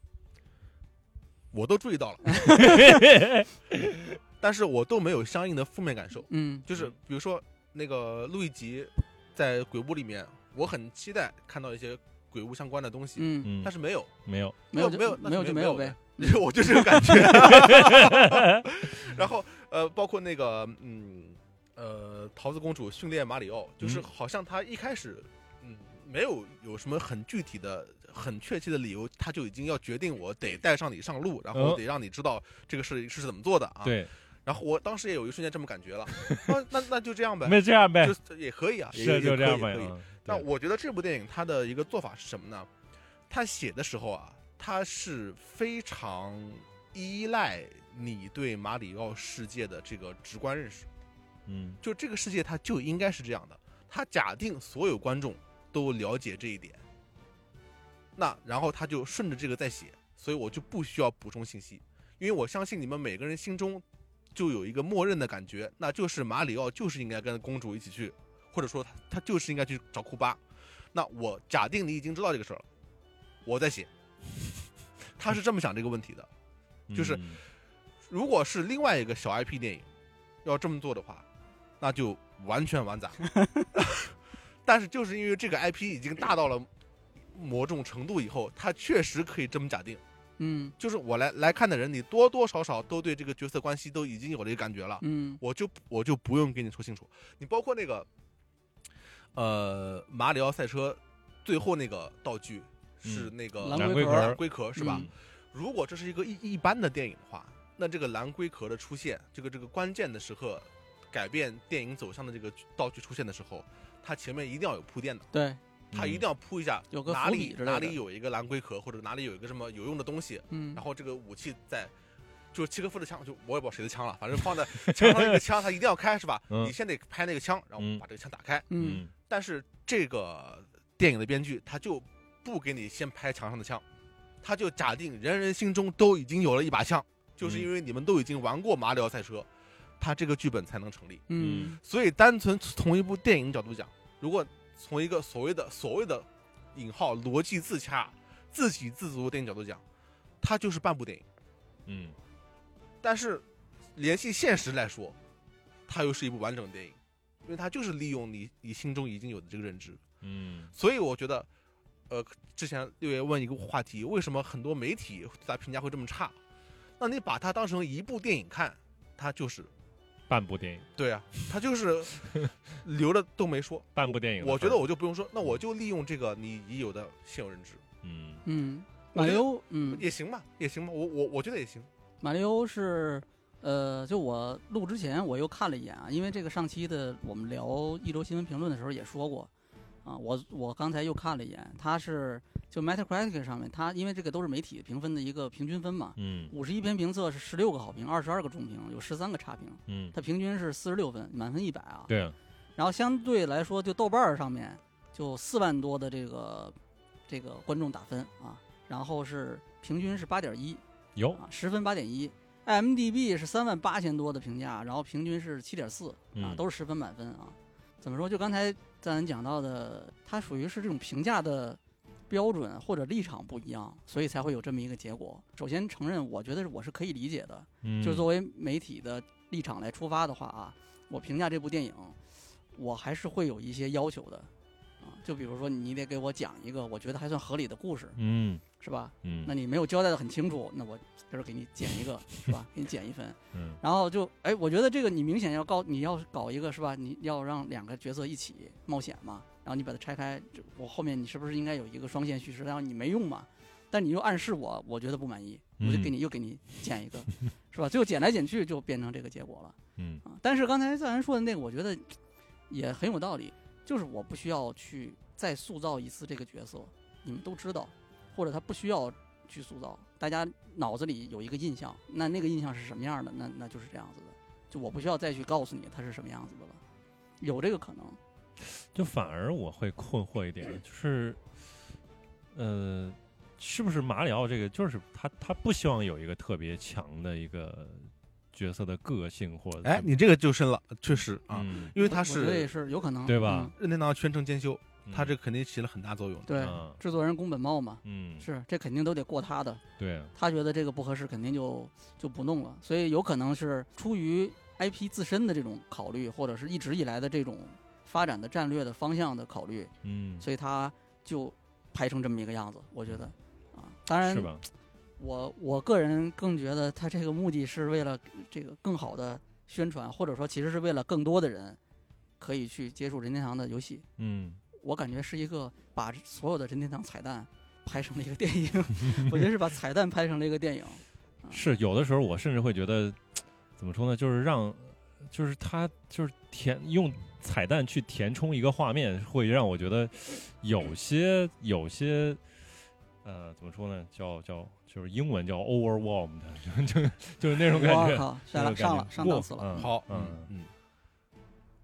我都注意到了，但是我都没有相应的负面感受。嗯就是比如说那个路易吉在鬼屋里面，我很期待看到一些鬼屋相关的东西，嗯，嗯但是没有，没有没有没有那没有没有就没有呗。我就这个感觉。然后呃，包括那个嗯呃，桃子公主训练马里奥，就是嗯好像他一开始嗯没有有什么很具体的、很确切的理由，他就已经要决定我得带上你上路，然后嗯得让你知道这个事是怎么做的啊。。对，然后我当时也有一瞬间这么感觉了，啊那那就这样呗，没这样呗，就也可以啊，也是就这样呗。那我觉得这部电影它的一个做法是什么呢？他写的时候啊，他是非常依赖你对马里奥世界的这个直观认识。嗯就这个世界它就应该是这样的，他假定所有观众都了解这一点，那然后他就顺着这个在写，所以我就不需要补充信息，因为我相信你们每个人心中就有一个默认的感觉，那就是马里奥就是应该跟公主一起去，或者说他他就是应该去找库巴。那我假定你已经知道这个事儿了，我在写，他是这么想这个问题的。就是嗯如果是另外一个小 IP 电影要这么做的话，那就完全完砸。但是就是因为这个 IP 已经大到了某种程度以后，他确实可以这么假定。嗯就是我来来看的人，你多多少少都对这个角色关系都已经有了一个感觉了，嗯我就我就不用给你说清楚。你包括那个，呃，马里奥赛车最后那个道具是那个蓝龟壳龟壳龟壳是吧？嗯如果这是一个一一般的电影的话，那这个蓝龟壳的出现，这个这个关键的时刻，改变电影走向的这个道具出现的时候，它前面一定要有铺垫的，对，它一定要铺一下有个哪里哪里有一个蓝龟壳，或者哪里有一个什么有用的东西，嗯。然后这个武器在就是契诃夫的枪，就我也不知道谁的枪了，反正放在墙上一个枪，他一定要开是吧？嗯。你先得拍那个枪，然后嗯。把这个枪打开。嗯。但是这个电影的编剧他就不给你先拍墙上的枪，他就假定人人心中都已经有了一把枪，就是因为你们都已经玩过马里奥赛车，他这个剧本才能成立。嗯。所以单纯从一部电影角度讲，如果从一个所谓的所谓的引号逻辑自洽、自给自足的电影角度讲，它就是半部电影。嗯但是联系现实来说，它又是一部完整的电影，因为它就是利用你你心中已经有的这个认知。嗯所以我觉得，呃，之前六爷问一个话题，为什么很多媒体对它评价会这么差？那你把它当成一部电影看，它就是半部电影，对啊，他就是 留着都没说。半部电影我觉得我就不用说，那我就利用这个你已有的现有认知。嗯。嗯，马里欧，嗯，也行吧，也行吧，我我我觉得也行。马里欧是，呃，就我录之前我又看了一眼啊，因为这个上期的我们聊一周新闻评论的时候也说过，啊，我我刚才又看了一眼，它是就 Metacritic 上面，它因为这个都是媒体评分的一个平均分嘛，嗯五十一篇评测是十六个好评，二十二个中评，有十三个差评，嗯，它平均是四十六分，满分一百啊。对啊，然后相对来说，就豆瓣儿上面就四万多的这个这个观众打分啊，然后是平均是八点一有啊，十分八点一。IMDB 是三万八千多的评价，然后平均是七点四啊，嗯都是十分满分啊。怎么说？就刚才咱讲到的，它属于是这种评价的标准或者立场不一样，所以才会有这么一个结果。首先承认，我觉得我是可以理解的，嗯就是作为媒体的立场来出发的话啊，我评价这部电影，我还是会有一些要求的啊。就比如说，你得给我讲一个我觉得还算合理的故事，嗯是吧？嗯那你没有交代的很清楚，那我就是给你减一个，是吧？给你减一分。嗯然后就哎，我觉得这个你明显要告，你要搞一个是吧？你要让两个角色一起冒险嘛，然后你把它拆开，我后面你是不是应该有一个双线叙事？然后你没用嘛，但你又暗示我，我觉得不满意，我就给你又给你减一个，是吧？最后减来减去就变成这个结果了嗯啊。但是刚才赞然说的那个，我觉得也很有道理，就是我不需要去再塑造一次这个角色，你们都知道，或者他不需要去塑造，大家脑子里有一个印象，那那个印象是什么样的，那那就是这样子的，就我不需要再去告诉你他是什么样子的了，有这个可能。就反而我会困惑一点，就是，呃，是不是马里奥这个就是他他不希望有一个特别强的一个角色的个性或者哎，你这个就深了，确实啊，嗯因为他我觉得也是是有可能，对吧嗯任天堂全程监修，他嗯这肯定起了很大作用。对，啊制作人宫本茂嘛，嗯是这肯定都得过他的，对啊他觉得这个不合适，肯定就就不弄了。所以有可能是出于 IP 自身的这种考虑，或者是一直以来的这种发展的战略的方向的考虑，嗯所以他就拍成这么一个样子。我觉得啊，当然是吧？我我个人更觉得他这个目的是为了这个更好的宣传，或者说其实是为了更多的人可以去接触任天堂的游戏。嗯我感觉是一个把所有的任天堂彩蛋拍成了一个电影，我觉得是把彩蛋拍成了一个电影。是有的时候我甚至会觉得，怎么说呢？就是让，就是他就是填用彩蛋去填充一个画面，会让我觉得有些有些，呃，怎么说呢？叫叫就是英文叫 overwhelmed，就就就是那种感觉。我靠，了上了上档次了。嗯好，嗯嗯嗯，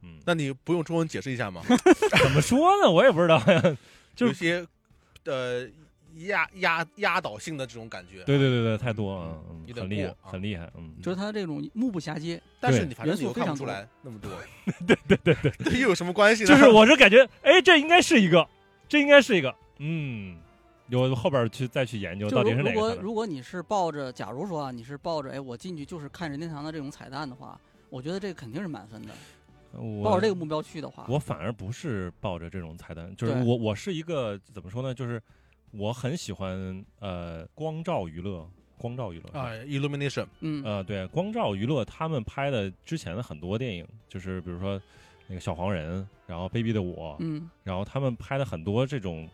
嗯，那你不用中文解释一下吗？怎么说呢？我也不知道呀。就有些呃压压压倒性的这种感觉。对对对对，太多了，嗯有，点很厉害，很厉害，嗯，就是他这种目不暇接，但是你反正元素你又非常多看不出来那么多。对对对对，这又有什么关系呢？就是我是感觉，哎，这应该是一个，这应该是一个，嗯，有后边去再去研究到底是哪个如果。如果你是抱着，假如说啊，你是抱着，哎，我进去就是看任天堂的这种彩蛋的话，我觉得这个肯定是满分的。抱着这个目标去的话，我反而不是抱着这种彩蛋，就是我我是一个怎么说呢？就是我很喜欢呃光照娱乐，光照娱乐啊，Illumination，嗯呃对光照娱乐他们拍的之前的很多电影，就是比如说那个小黄人，然后卑鄙的我，嗯然后他们拍的很多这种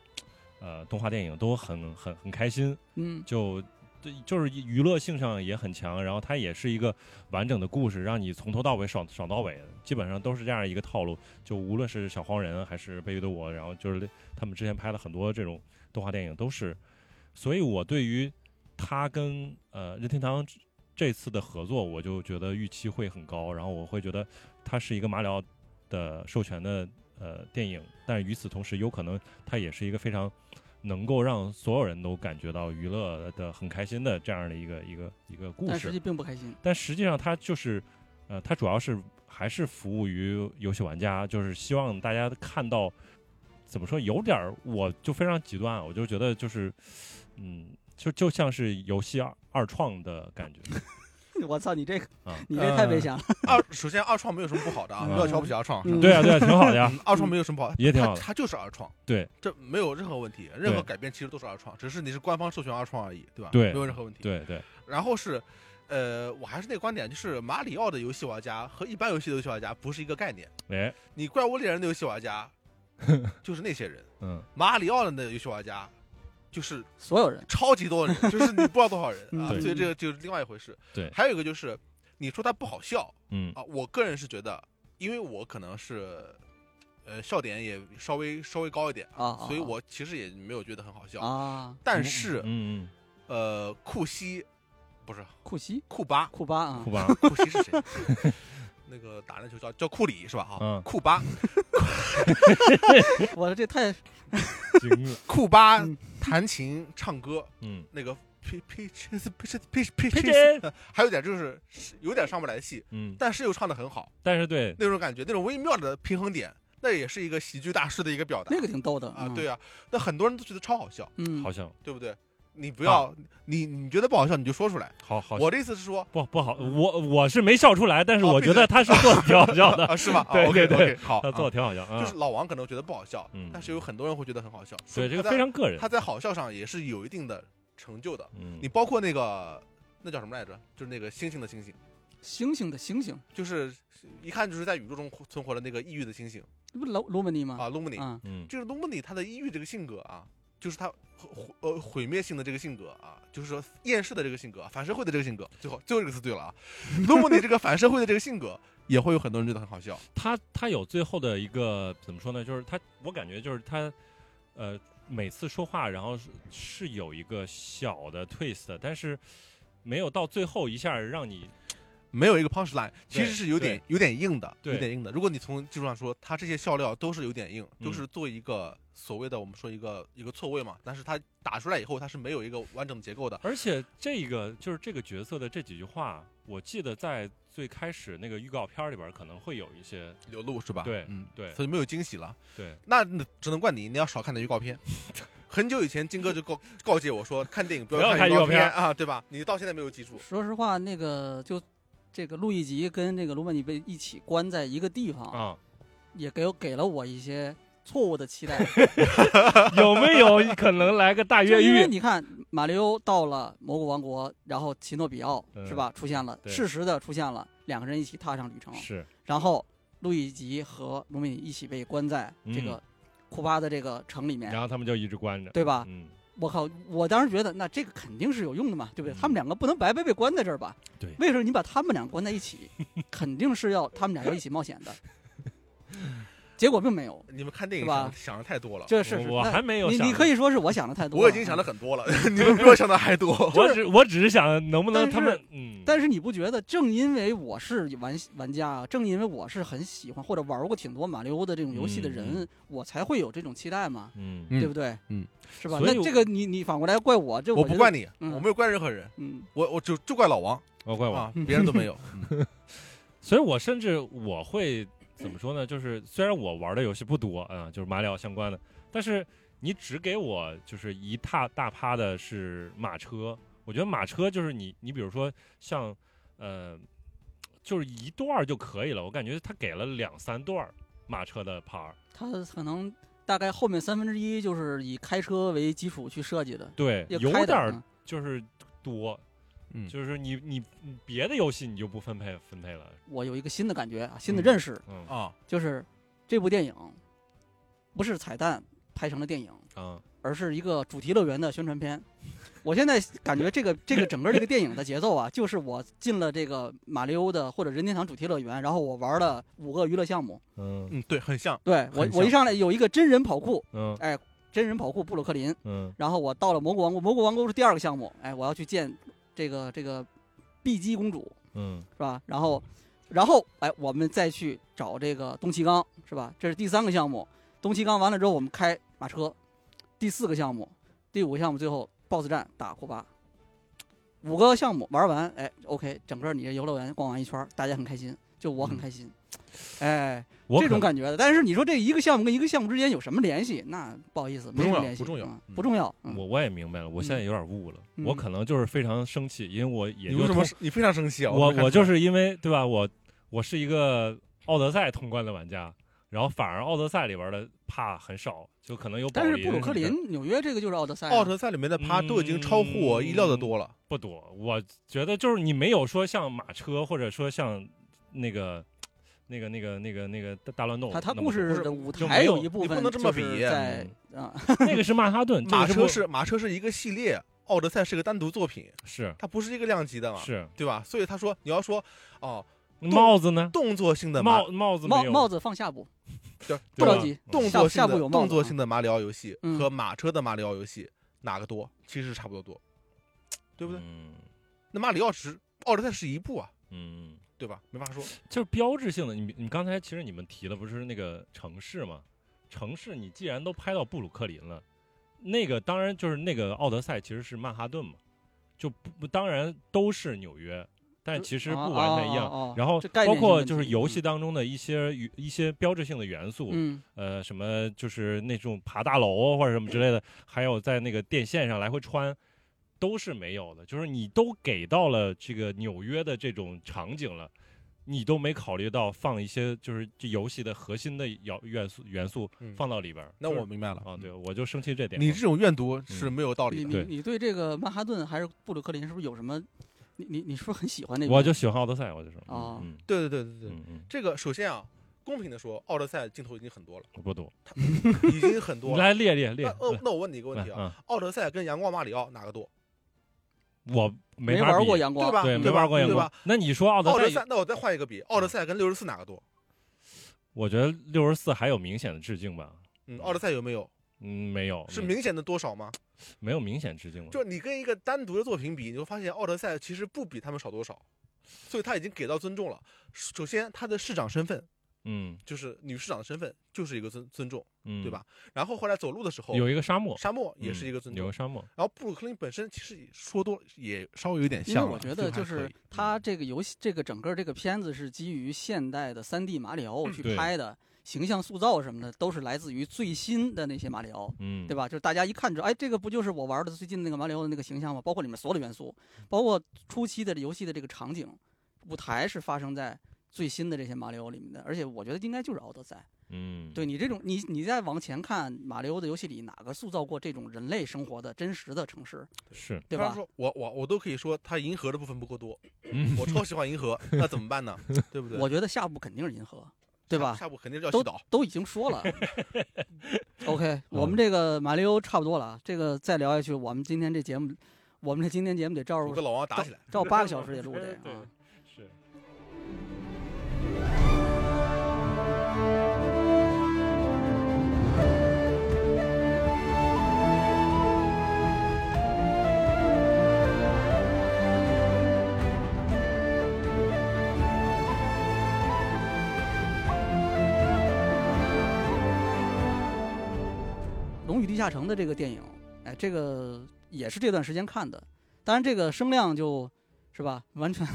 呃动画电影都很很很开心，嗯就对，就是娱乐性上也很强，然后它也是一个完整的故事，让你从头到尾爽爽到尾，基本上都是这样一个套路。就无论是小黄人还是卑鄙的我，然后就是他们之前拍了很多这种动画电影，都是。所以我对于他跟呃任天堂这次的合作，我就觉得预期会很高，然后我会觉得它是一个马里奥的授权的呃电影，但是与此同时，有可能它也是一个非常能够让所有人都感觉到娱乐的很开心的这样的一个一个一个故事但实际。并不开心。但实际上它就是，呃，它主要是还是服务于游戏玩家，就是希望大家看到，怎么说，有点儿，我就非常极端，我就觉得就是，嗯，就就像是游戏二二创的感觉 我操，你这个啊。你这太危险了。二首先二创没有什么不好的啊，嗯不要瞧不起二创。嗯对啊，对啊，挺好的呀，嗯二创没有什么不好，也挺好它就是二创，对这没有任何问题，任何改变其实都是二创，只是你是官方授权二创而已，对吧？对没有任何问题。对对，然后是，呃，我还是那个观点，就是马里奥的游戏玩家和一般游戏的游戏玩家不是一个概念。哎，你怪物猎人的游戏玩家 就是那些人，嗯，马里奥的那游戏玩家就是所有人，超级多人，就是你不知道多少人啊，嗯所以这个就是另外一回事。对。还有一个就是你说它不好笑嗯。啊，我个人是觉得，因为我可能是。呃，笑点也稍微稍微高一点啊啊所以我其实也没有觉得很好笑。啊，但是，嗯嗯，呃，库西不是库西、库巴，库巴啊。库，巴，库西是谁？那个打篮球叫叫库里是吧？啊，库巴，我这太，库巴弹琴唱歌，嗯，那个呸呸呸呸呸呸呸，还有点就是有点上不来气，嗯，但是又唱得很好，但是对。那种感觉那种微妙的平衡点，那也是一个喜剧大师的一个表达，那个挺逗的啊，对啊，那很多人都觉得超好笑，嗯，好笑，对不对？你不要你你觉得不好笑你就说出来，好好。我的意思是说不不好，我我是没笑出来，但是哦我觉得他是做的挺好笑的，啊是吧？对 OK 对好，他做的啊挺好笑，就是嗯，老王可能觉得不好笑，嗯。但是有很多人会觉得很好笑，对这个非常个人，他在好笑上也是有一定的成就的。嗯。你，包括那个那叫什么来着？就是那个星星的星星，星星的星星，就是一看就是在宇宙中存活的那个抑郁的星星。这不是卢卢门尼吗？啊，罗姆尼。啊，嗯。就是罗姆尼他的抑郁这个性格啊，就是他毁呃毁灭性的这个性格啊，就是说厌世的这个性格，反社会的这个性格，最后最后一个词对了啊，卢姆尼这个反社会的这个性格，也会有很多人觉得很好笑。他他有最后的一个怎么说呢？就是他，我感觉就是他，呃，每次说话，然后是有一个小的 twist，但是没有到最后一下让你没有一个 punch line，其实是有点有点硬的，对有点硬的。如果你从技术上说，它这些笑料都是有点硬，嗯都是做一个所谓的我们说一个一个错位嘛，但是它打出来以后，它是没有一个完整的结构的。而且这个就是这个角色的这几句话，我记得在最开始那个预告片里边可能会有一些流露是吧？对嗯，对所以没有惊喜了。对，那那只能怪你，你要少看点预告片。很久以前，金哥就告告诫我说，看电影不不要看预看预告片片啊，对吧？你到现在没有记住。说实话，那个就这个路易吉跟这个卢门尼被一起关在一个地方，啊，也给给了我一些错误的期待。有没有可能来个大越狱因为狱？你看，马里奥到了蘑菇王国，然后奇诺比奥、嗯是吧出现了，适时的出现了，两个人一起踏上旅程，是，然后路易吉和卢米尼一起被关在这个库巴的这个城里面，然后他们就一直关着，对吧？嗯，我靠！我当时觉得，那这个肯定是有用的嘛，对不对？嗯他们两个不能白白被关在这儿吧？对为什么你把他们俩关在一起？肯定是要他们俩要一起冒险的。结果并没有，你们看电影是吧？想想的太多了，这是我还没有想你你可以说是我想的太多了，我已经想的啊。很多了，你们比我想的还多。我只我只是想能不能他们嗯，但是你不觉得，正因为我是玩玩家啊，正因为我是很喜欢或者玩过挺多马里欧的这种游戏的人，嗯我才会有这种期待嘛，嗯。嗯对不对？嗯，是吧？所以我那这个你你反过来怪我，这我不怪，你，嗯。我没有怪任何人，嗯，我我就就怪老王。我怪我。啊，别人都没有。所以我甚至我会怎么说呢？就是虽然我玩的游戏不多啊、就是马里奥相关的，但是你只给我就是一大大趴的是马车，我觉得马车就是你你比如说像呃，就是一段儿就可以了，我感觉他给了两三段儿马车的牌儿，他可能大概后面三分之一就是以开车为基础去设计的，对，有点就是多。嗯就是你你你别的游戏你就不分配分配了，我有一个新的感觉啊，新的嗯认识，嗯啊，就是这部电影不是彩蛋拍成了电影，啊而是一个主题乐园的宣传片。我现在感觉这个这个整个这个电影的节奏啊，就是我进了这个马里欧的或者任天堂主题乐园，然后我玩了五个娱乐项目。嗯嗯，对，很像。对我我一上来有一个真人跑酷，嗯哎真人跑酷布鲁克林，嗯然后我到了蘑菇王国，蘑菇王国是第二个项目，哎，我要去见这个这个碧姬公主嗯是吧？然后，然后哎，我们再去找这个东齐刚是吧？这是第三个项目。东齐刚完了之后，我们开马车。第四个项目，第五个项目，最后 BOSS 战打库巴。五个项目玩完，哎，OK，整个你这游乐园逛完一圈，大家很开心，就我很开心，哎，这种感觉的。但是你说这一个项目跟一个项目之间有什么联系？那不好意思，不重要没什么联系，不重要不重要。嗯我我也明白了，我现在有点悟了，嗯我可能就是非常生气，因为我也就你为什么你非常生气啊？我我就是因为对吧，我我是一个奥德赛通关的玩家，然后反而奥德赛里边的帕很少，就可能有但是布鲁克林纽约这个就是奥德赛啊，奥德赛里面的趴都已经超乎我意料的多了。不多，我觉得就是你没有说像马车或者说像那个那个那个那个那个大大乱斗他他故事的舞台就没有一部分不能这么比在啊，那个是曼哈顿，马车是马车是一个系列，奥德赛是个单独作品，是它不是一个量级的嘛，是对吧？所以他说你要说哦，帽子呢？动作性的马帽帽子帽帽子放下部，不着急，动作性的动作性的马里奥游戏嗯和马车的马里奥游戏哪个多？其实差不多多，对不对？嗯那马里奥只奥德赛是一部啊，嗯，对吧？没法说。就是标志性的。你你刚才其实你们提的不是那个城市吗？城市你既然都拍到布鲁克林了，那个当然就是那个奥德赛其实是曼哈顿嘛，就不不当然都是纽约，但其实不完全一样。哦哦哦然后包括就是游戏当中的一些与一些标志性的元素，嗯呃，什么就是那种爬大楼或者什么之类的，还有在那个电线上来回穿，都是没有的。就是你都给到了这个纽约的这种场景了，你都没考虑到放一些就是这游戏的核心的要元素元素嗯放到里边儿。那我明白了啊，对，我就生气这点。你这种怨毒是没有道理的。对你你你对这个曼哈顿还是布鲁克林是不是有什么？你你你是不是很喜欢那个？我就喜欢奥德赛，我就说啊嗯对对对对对，这个首先啊，公平的说，奥德赛镜头已经很多了，嗯，不多，已经很多 了。来列列列那。哦，那我问你一个问题来啊，奥德赛跟阳光马里奥哪个多？我没玩过阳光，对吧对，没玩过阳光。那你说奥德赛那我再换一个比，奥德赛跟六十四哪个多？我觉得六十四还有明显的致敬吧？嗯，奥德赛有没有？嗯，没有，是明显的多少吗？没有明显致敬吧？就你跟一个单独的作品比，你会发现奥德赛其实不比他们少多少，所以他已经给到尊重了。首先，他的市长身份嗯就是女市长的身份，就是一个尊尊重，嗯，对？吧？然后后来走路的时候，有一个沙漠，沙漠也是一个尊重有个。沙漠，然后布鲁克林本身其实说多也稍微有点因为我觉得就是还可以它这个游戏，这个整个这个片子是基于现代的三 D 马里奥去拍的，形象塑造什么的都是来自于最新的那些马里奥。嗯，对吧？就是大家一看就，哎，这个不就是我玩的最近那个马里奥的那个形象吗？包括里面所有的元素，包括初期的游戏的这个场景、舞台是发生在最新的这些马里奥里面的，而且我觉得应该就是奥德赛。嗯，对你这种，你你再往前看马里奥的游戏里，哪个塑造过这种人类生活的真实的城市，是，对吧？说我我我都可以说它银河的部分不够多，嗯，我超喜欢银河，那怎么办呢？对不对？我觉得下部肯定是银河，对吧？下部肯定是要都洗澡。都已经说了。OK，我们这个马里奥差不多了啊，这个再聊下去，我们今天这节目，我们这今天节目得照着我跟老王打起来。照八个小时也录得 对龙与地下城》的这个电影，哎，这个也是这段时间看的，当然这个声量就是吧，完全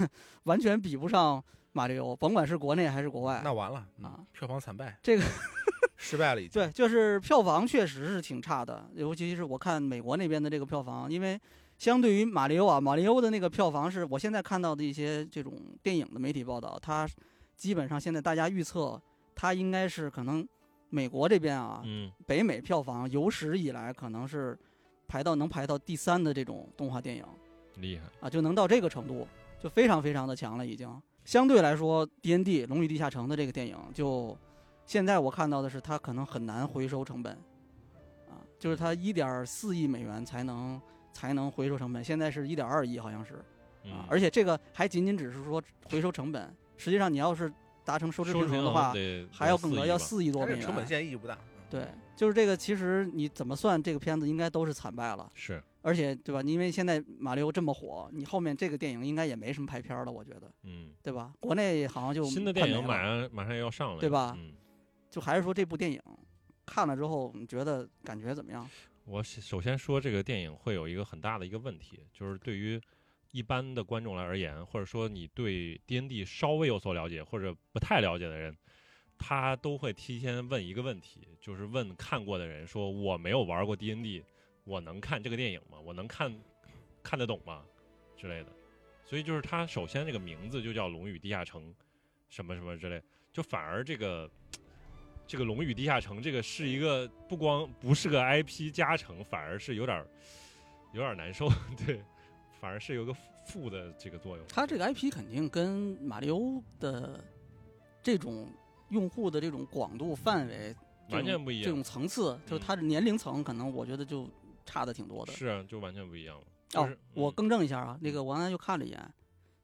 完全比不上马里奥，甭管是国内还是国外。那完了啊，嗯票房惨败，这个 失败了已经。对，就是票房确实是挺差的，尤其是我看美国那边的这个票房，因为相对于马里奥啊，马里奥的那个票房是我现在看到的一些这种电影的媒体报道，它基本上现在大家预测它应该是可能美国这边啊，嗯北美票房有史以来可能是排到能排到第三的这种动画电影厉害，啊，就能到这个程度，就非常非常的强了已经。相对来说，D N D《龙与地下城》的这个电影，就现在我看到的是它可能很难回收成本，啊，就是它一点四亿美元才能才能回收成本，现在是一点二亿好像是嗯啊，而且这个还仅仅只是说回收成本，实际上你要是达成收支平平衡的话，得还要更多，要四四亿多美元。成本现在意义不大。嗯对，就是这个，其实你怎么算这个片子应该都是惨败了。是而且对吧？因为现在马里奥这么火，你后面这个电影应该也没什么拍片儿了，我觉得，嗯，对吧？国内好像就新的电影马上马上要上了，对吧嗯，就还是说这部电影看了之后，你觉得感觉怎么样？我首首先说这个电影会有一个很大的一个问题，就是对于一般的观众来而言，或者说你对 D N D 稍微有所了解或者不太了解的人，他都会提前问一个问题，就是问看过的人说：“我没有玩过 D N D，我能看这个电影吗？我能看看得懂吗？”之类的。所以就是他首先这个名字就叫《龙与地下城》，什么什么之类，就反而这个这个《龙与地下城》这个是一个不光不是个 IP 加成，反而是有点有点难受，对，反而是有个负的这个作用。它这个 IP 肯定跟马里欧的这种用户的这种广度范围、完全不一样这种，层次，就是嗯它的年龄层，可能我觉得就差的挺多的。是啊，就完全不一样了。就哦我更正一下啊，那个我刚才就看了一眼，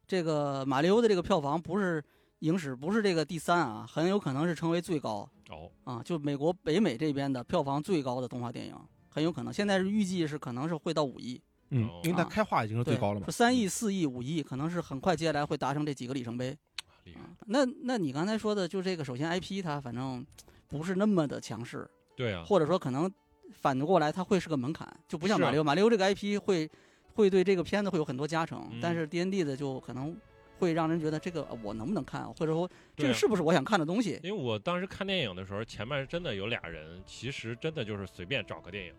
这个马里欧的这个票房不是影史不是这个第三啊，很有可能是成为最高哦，啊，就美国北美这边的票房最高的动画电影，很有可能现在是预计是可能是会到五亿，哦，嗯因为它啊。开化已经是最，高了嘛。是。三亿、四亿、五亿，可能是很快接下来会达成这几个里程碑。厉害，啊，那那你刚才说的，就这个，首先 IP 它反正不是那么的强势，对啊，或者说可能反过来它会是个门槛，就不像马里奥，马里奥这个 IP 会会对这个片子会有很多加成，但嗯是 D N D 的就可能会让人觉得这个呃我能不能看，或者说这个是不是我想看的东西？因为我当时看电影的时候，前面真的有俩人，其实真的就是随便找个电影，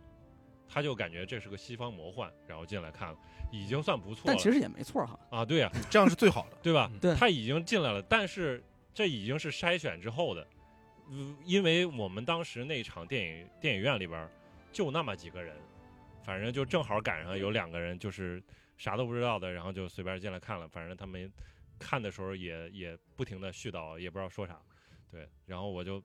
他就感觉这是个西方魔幻，然后进来看了，已经算不错了但其实也没错哈。啊，对呀、这样是最好的。对吧？对他已经进来了，但是这已经是筛选之后的，嗯因为我们当时那场电影电影院里边就那么几个人，反正就正好赶上有两个人就是啥都不知道的，然后就随便进来看了，反正他们看的时候也也不停的絮叨，也不知道说啥，对，然后我就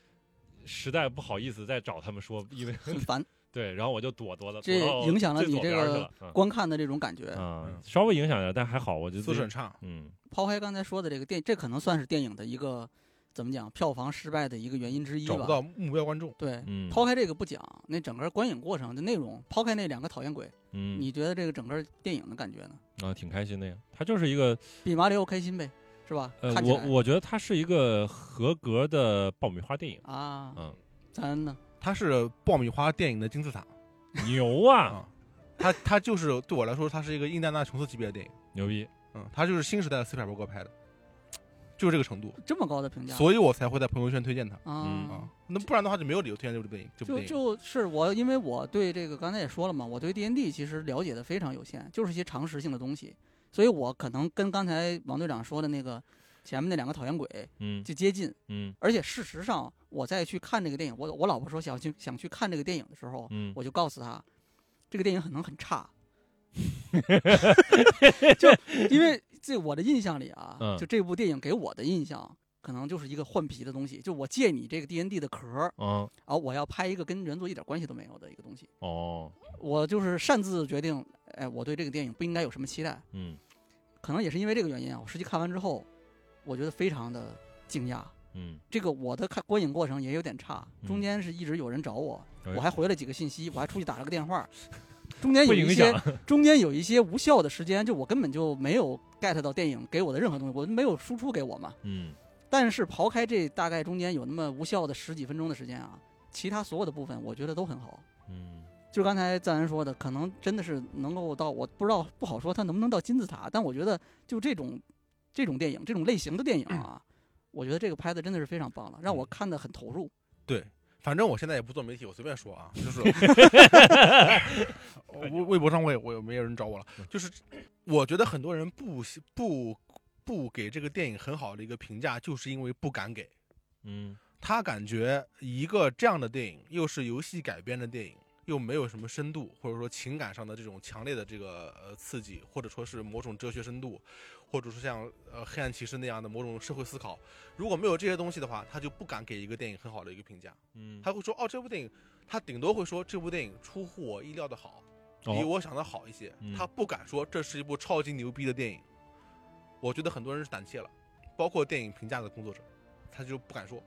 实在不好意思再找他们说，因为很烦，对，然后我就躲躲了，这影响了你这个观看的这种感觉。啊嗯，稍微影响点，但还好，我觉得素质很差，嗯抛开刚才说的这个电，这可能算是电影的一个怎么讲票房失败的一个原因之一吧。找不到目标观众。对，嗯，抛开这个不讲，那整个观影过程的内容，抛开那两个讨厌鬼，嗯你觉得这个整个电影的感觉呢？啊，挺开心的呀。它就是一个，比马里奥开心呗，是吧？呃，我我觉得它是一个合格的爆米花电影。啊，嗯，咱呢？它是爆米花电影的金字塔。牛啊，啊，它它就是对我来说，它是一个印第安纳琼斯级别的电影。牛逼！嗯，它就是新时代的斯皮尔伯格拍的，就是这个程度，这么高的评价，所以我才会在朋友圈推荐它啊嗯。啊。那不然的话就没有理由推荐这部电影。这部就电影。就是我，因为我对这个刚才也说了嘛，我对 D N D 其实了解的非常有限，就是一些常识性的东西，所以我可能跟刚才王队长说的那个前面那两个讨厌鬼嗯就接近，嗯而且事实上我再去看这个电影，我我老婆说想去想去看这个电影的时候，嗯，我就告诉她，这个电影可能很差，就因为这我的印象里啊，嗯就这部电影给我的印象。可能就是一个换皮的东西，就我借你这个 D N D 的壳儿，嗯啊，我要拍一个跟原作一点关系都没有的一个东西。哦我就是擅自决定，哎，我对这个电影不应该有什么期待。嗯可能也是因为这个原因啊，我实际看完之后，我觉得非常的惊讶。嗯，这个我的看观影过程也有点差，中嗯间是一直有人找我，哎我还回了几个信息，我还出去打了个电话。中间有一些，中间有一些无效的时间，就我根本就没有 get 到电影给我的任何东西，我没有输出给我嘛。嗯但是刨开这大概中间有那么无效的十几分钟的时间啊，其他所有的部分我觉得都很好。嗯就刚才赞恩说的，可能真的是能够到，我不知道不好说他能不能到金字塔，但我觉得就这种这种电影，这种类型的电影啊，我觉得这个拍的真的是非常棒了，让我看的很投入。对，反正我现在也不做媒体，我随便说啊，就是 微微博上我也我也没有人找我了，就是我觉得很多人不不不给这个电影很好的一个评价，就是因为不敢给。嗯他感觉一个这样的电影，又是游戏改编的电影，又没有什么深度，或者说情感上的这种强烈的这个呃刺激，或者说是某种哲学深度，或者说像呃黑暗骑士那样的某种社会思考，如果没有这些东西的话，他就不敢给一个电影很好的一个评价。嗯，他会说哦，这部电影，他顶多会说这部电影出乎我意料的好，比哦我想的好一些。嗯他不敢说这是一部超级牛逼的电影。我觉得很多人是胆怯了，包括电影评价的工作者，他就不敢说。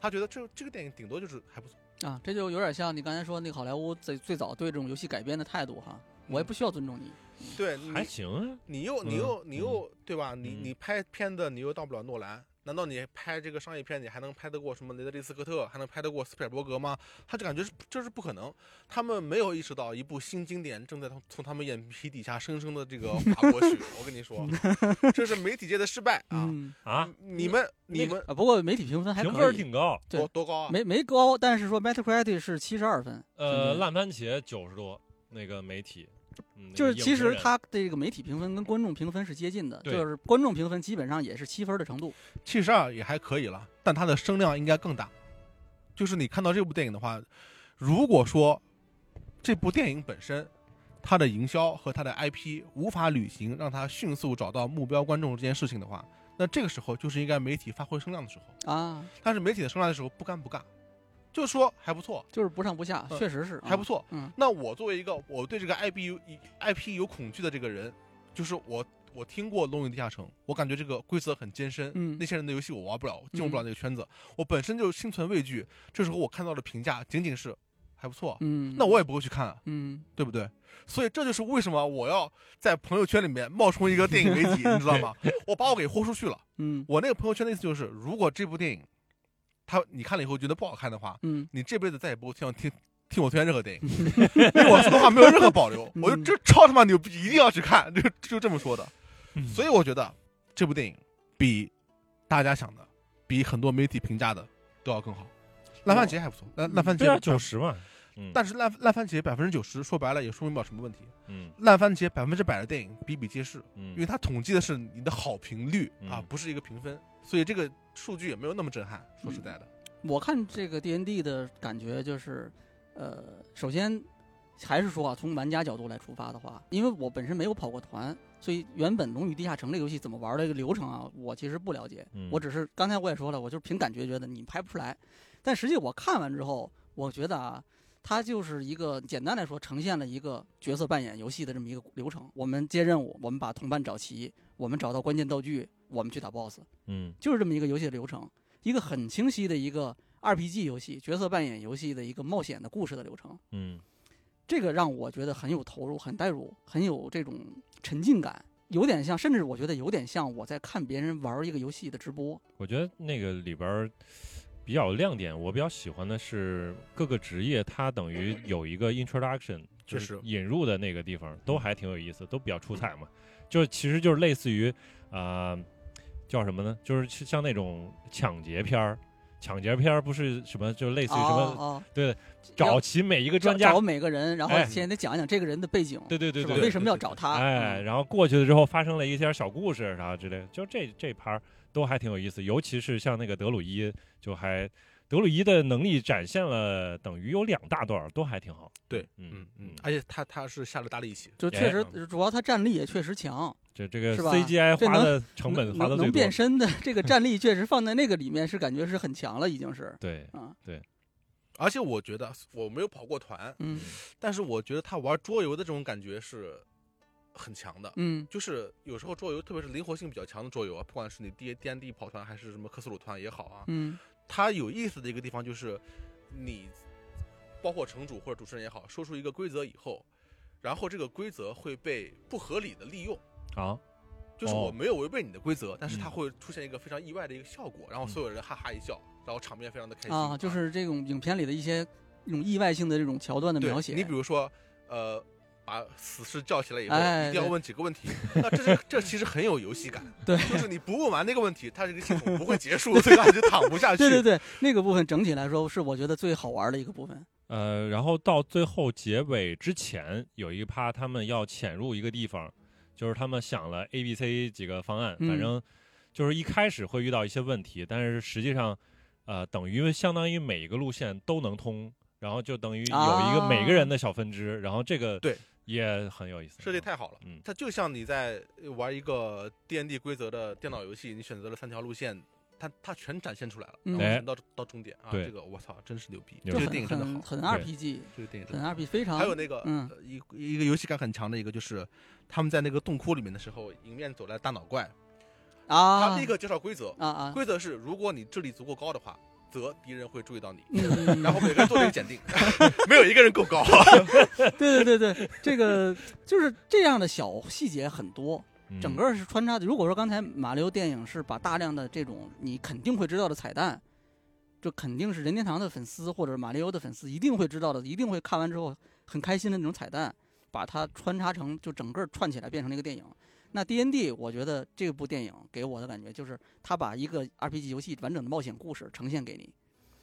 他他觉得这这个电影顶多就是还不错。啊，这就有点像你刚才说那个好莱坞最最早对这种游戏改编的态度哈，我也不需要尊重你。对，还行啊，你又你嗯又你又对吧？你嗯你拍片子你又到不了诺兰，难道你拍这个商业片你还能拍得过什么雷德利·斯科特，还能拍得过斯皮尔伯格吗？他就感觉是这是不可能，他们没有意识到一部新经典正在从从他们眼皮底下生生的这个滑过去。我跟你说，这是媒体界的失败啊！嗯啊，你们你们啊，不过媒体评分还评分，挺高，多多高啊？没没高，但是说 Metacritic 是七十二分，呃，嗯烂番茄九十多，那个媒体，嗯，就是其实他它这个媒体评分跟观众评分是接近的，就是观众评分基本上也是七分的程度。七十二也还可以了，但它的声量应该更大。就是你看到这部电影的话，如果说这部电影本身它的营销和它的 IP 无法履行让它迅速找到目标观众这件事情的话，那这个时候就是应该媒体发挥声量的时候。啊，但是媒体的声量的时候不干不尬，就说还不错，就是不上不下，嗯确实是还不。错。嗯那我作为一个我对这个 IP 有 IP 有恐惧的这个人，就是我我听过《龙与地下城》，我感觉这个规则很艰深，嗯那些人的游戏我玩不了，进入不了那个圈子，我本身就心存畏惧。这时候我看到的评价仅仅是还不错，嗯，那我也不会去看啊，嗯对不对？所以这就是为什么我要在朋友圈里面冒充一个电影媒体，你知道吗？我把我给豁出去了。嗯我那个朋友圈的意思就是，如果这部电影，他你看了以后觉得不好看的话，嗯你这辈子再也不会听听听我推荐任何电影，因为我说的话没有任何保留，我就这超他妈牛逼，一定要去看，就就这么说的。嗯所以我觉得这部电影比大家想的，比很多媒体评价的都要更好。烂番茄还不错，烂烂番茄九，十嘛，嗯，但是烂烂番茄百分之九十，说白了也说明不了什么问题。嗯烂番茄百分之百的电影比比皆是，因为嗯，它统计的是你的好评率啊嗯，不是一个评分，所以这个数据也没有那么震撼。说实在的，我看这个 D N D 的感觉就是，呃，首先还是说啊，从玩家角度来出发的话，因为我本身没有跑过团，所以原本《龙与地下城》这个游戏怎么玩的一个流程啊，我其实不了解。嗯我只是刚才我也说了，我就是凭感觉觉得你拍不出来，但实际我看完之后，我觉得啊。它就是一个简单来说，呈现了一个角色扮演游戏的这么一个流程。我们接任务，我们把同伴找齐，我们找到关键道具，我们去打 BOSS。嗯就是这么一个游戏的流程，一个很清晰的一个 RPG 游戏、角色扮演游戏的一个冒险的故事的流程。嗯这个让我觉得很有投入、很代入、很有这种沉浸感，有点像，甚至我觉得有点像我在看别人玩一个游戏的直播。我觉得那个里边儿比较有亮点，我比较喜欢的是各个职业，它等于有一个 introduction，就是引入的那个地方，都还挺有意思，都比较出彩嘛。就其实就是类似于啊、呃叫什么呢？就是像那种抢劫片儿。抢劫片儿不是什么，就类似于什么，哦，找齐每一个专家找，每个人，然后哎先得讲一讲这个人的背景，对对对对，为什么要找他？哎，嗯然后过去了之后发生了一些小故事啥之类的，就这这盘儿都还挺有意思，尤其是像那个德鲁伊，就还德鲁伊的能力展现了，等于有两大段儿都还挺好。对，嗯嗯嗯，而且他他是下了大力气，就确实哎，主要他战力也确实强，这这个是吧？CGI 花的成本能花的能能变，身的这个战力确实放在那个里面是感觉是很强了，已经是。对，啊，而且我觉得我没有跑过团，嗯。但是我觉得他玩桌游的这种感觉是很强的。嗯就是有时候桌游，特别是灵活性比较强的桌游啊，不管是你 D D N D 跑团还是什么克苏鲁团也好啊，嗯它有意思的一个地方就是，你包括城主或者主持人也好，说出一个规则以后，然后这个规则会被不合理的利用，啊，就是哦我没有违背你的规则，但是它嗯会出现一个非常意外的一个效果，然后所有人哈哈一笑，然后场面非常的开心啊，就是这种影片里的一些一种意外性的这种桥段的描写。你比如说，呃。把死士叫起来以后，哎一定要问几个问题。那这是这其实很有游戏感，对就是你不问完那个问题，它这个系统不会结束，所以它就躺不下去。对对对，那个部分整体来说是我觉得最好玩的一个部分。呃，然后到最后结尾之前有一趴，他们要潜入一个地方，就是他们想了 A、B、C 几个方案，嗯反正就是一开始会遇到一些问题，但是实际上，呃，等于相当于每一个路线都能通，然后就等于有一个啊每个人的小分支，然后这个对也很有意思，设计太好了，嗯。它就像你在玩一个 D N D 规则的电脑游戏，你选择了三条路线，它它全展现出来了，嗯。然后全到到终点啊！这个我操，真是牛逼！这个电影真的好，很很对 RPG，这个电影很真的好。RPG，非常还有那个，嗯。呃一一个游戏感很强的一个，就是他们在那个洞窟里面的时候，迎面走来大脑怪，啊。他立刻介绍规则，啊啊。规则是如果你智力足够高的话，则敌人会注意到你。嗯，然后每个人做这个检定，没有一个人够高。对对对对，这个就是这样的小细节很多，嗯整个是穿插的。如果说刚才马里奥电影是把大量的这种你肯定会知道的彩蛋，这肯定是任天堂的粉丝或者马里奥的粉丝一定会知道的，一定会看完之后很开心的那种彩蛋，把它穿插成就整个串起来变成了一个电影。那 D N D，我觉得这部电影给我的感觉就是，他把一个 R P G 游戏完整的冒险故事呈现给你，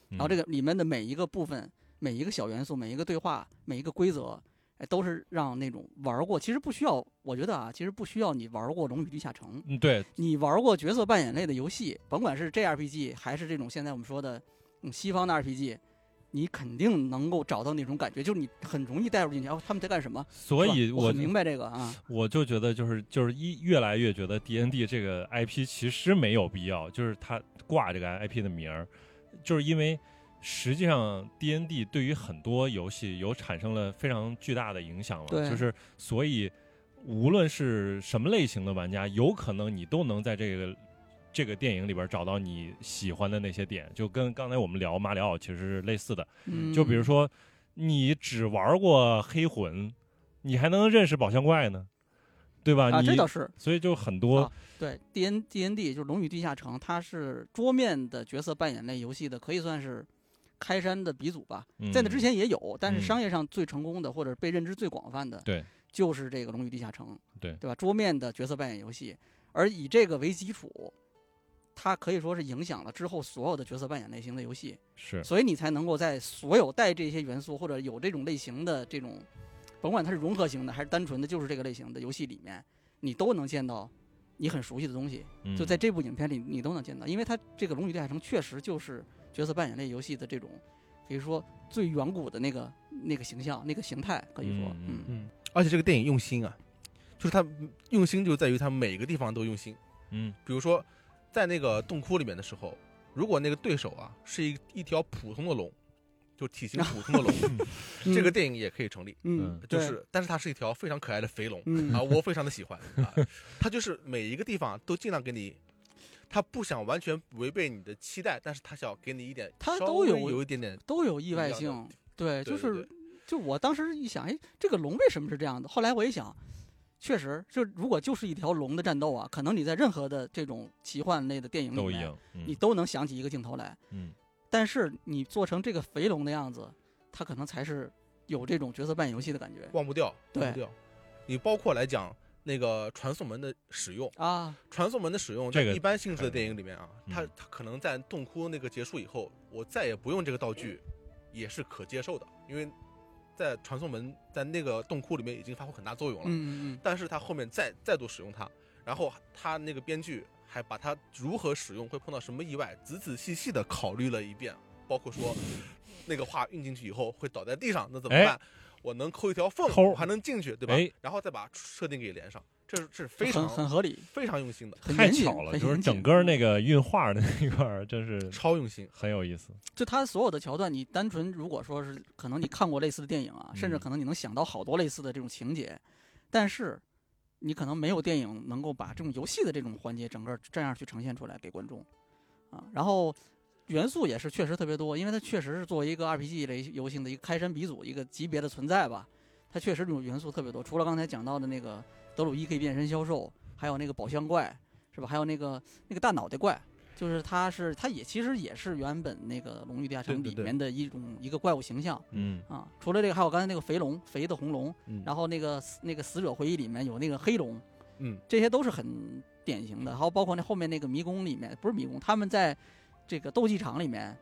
然后这个个里面的每一个部分、每一个小元素、每一个对话、每一个规则，哎，都是让那种玩过，其实不需要，我觉得啊，其实不需要你玩过《龙与地下城》，嗯对。你玩过角色扮演类的游戏，甭管是 JRPG 还是这种现在我们说的嗯西方的 RPG，你肯定能够找到那种感觉，就是你很容易带入进去，哦，他们在干什么？所以我明白这个啊，我就觉得就是就是一越来越觉得 D N D 这个 I P 其实没有必要，就是它挂这个 I P 的名儿，就是因为实际上 D N D 对于很多游戏有产生了非常巨大的影响了，就是所以无论是什么类型的玩家，有可能你都能在这个。这个电影里边找到你喜欢的那些点，就跟刚才我们聊马里奥其实是类似的。嗯，就比如说，你只玩过黑魂，你还能认识宝箱怪呢，对吧？啊，你这倒是。所以就很多啊对，D N D N D 就是《龙与地下城》，它是桌面的角色扮演类游戏的，可以算是开山的鼻祖吧。在那之嗯前也有，但是嗯商业上最成功的或者被认知最广泛的，对，就是这个《龙与地下城》，对对吧？桌面的角色扮演游戏，而以这个为基础，它可以说是影响了之后所有的角色扮演类型的游戏，是。所以你才能够在所有带这些元素或者有这种类型的这种，甭管它是融合型的还是单纯的就是这个类型的游戏里面，你都能见到你很熟悉的东西。嗯就在这部影片里，你都能见到，因为它这个《龙与地下城》确实就是角色扮演类游戏的这种，可以说最远古的那个那个形象、那个形态，可以说，嗯。嗯。嗯，而且这个电影用心啊，就是它用心就在于它每个地方都用心。嗯。比如说，在那个洞窟里面的时候，如果那个对手啊是一一条普通的龙，就体型普通的龙，这个电影也可以成立。嗯，就是，但是它是一条非常可爱的肥龙。嗯。啊，我非常的喜欢。啊。它就是每一个地方都尽量给你，他不想完全违背你的期待，但是他想给你一点，稍微它都有有一点点都有意外性，对，对对就是就我当时一想，哎，这个龙为什么是这样的？后来我一想，确实，就如果就是一条龙的战斗啊，可能你在任何的这种奇幻类的电影里面，都，嗯你都能想起一个镜头来。嗯但是你做成这个肥龙的样子，它可能才是有这种角色扮演游戏的感觉忘不掉，对忘不掉。你包括来讲那个传送门的使用，啊。传送门的使用，这个在一般性质的电影里面啊，嗯它它可能在洞窟那个结束以后，我再也不用这个道具，也是可接受的，因为在传送门在那个洞窟里面已经发挥很大作用了。嗯嗯但是他后面再再度使用它，然后他那个编剧还把它如何使用，会碰到什么意外，仔仔细细的考虑了一遍，包括说那个画运进去以后会倒在地上，那怎么哎办？我能抠一条缝，我还能进去，对吧？哎然后再把设定给连上，这是这是嗯，非常很很合理，非常用心的，太很严谨巧了，就是很严谨整个那个运画的那一块儿，真是超用心。很有意思。就它所有的桥段，你单纯如果说是可能你看过类似的电影啊，甚至嗯可能你能想到好多类似的这种情节，但是你可能没有电影能够把这种游戏的这种环节整个这样去呈现出来给观众啊。然后元素也是确实特别多，因为它确实是作为一个 RPG 类游戏的一个开山鼻祖一个级别的存在吧，它确实这种元素特别多。除了刚才讲到的那个德鲁伊可以变身销售，还有那个宝箱怪是吧？还有那个那个大脑袋怪。就是它是，它也其实也是原本那个《龙与地下城里面的一种一个怪物形象嗯啊。除了这个，还有刚才那个肥龙，肥的红龙，嗯然后那个死那个死者回忆里面有那个黑龙，嗯，这些都是很典型的。还有包括那后面那个迷宫里面，不是迷宫，他们在这个斗技场里面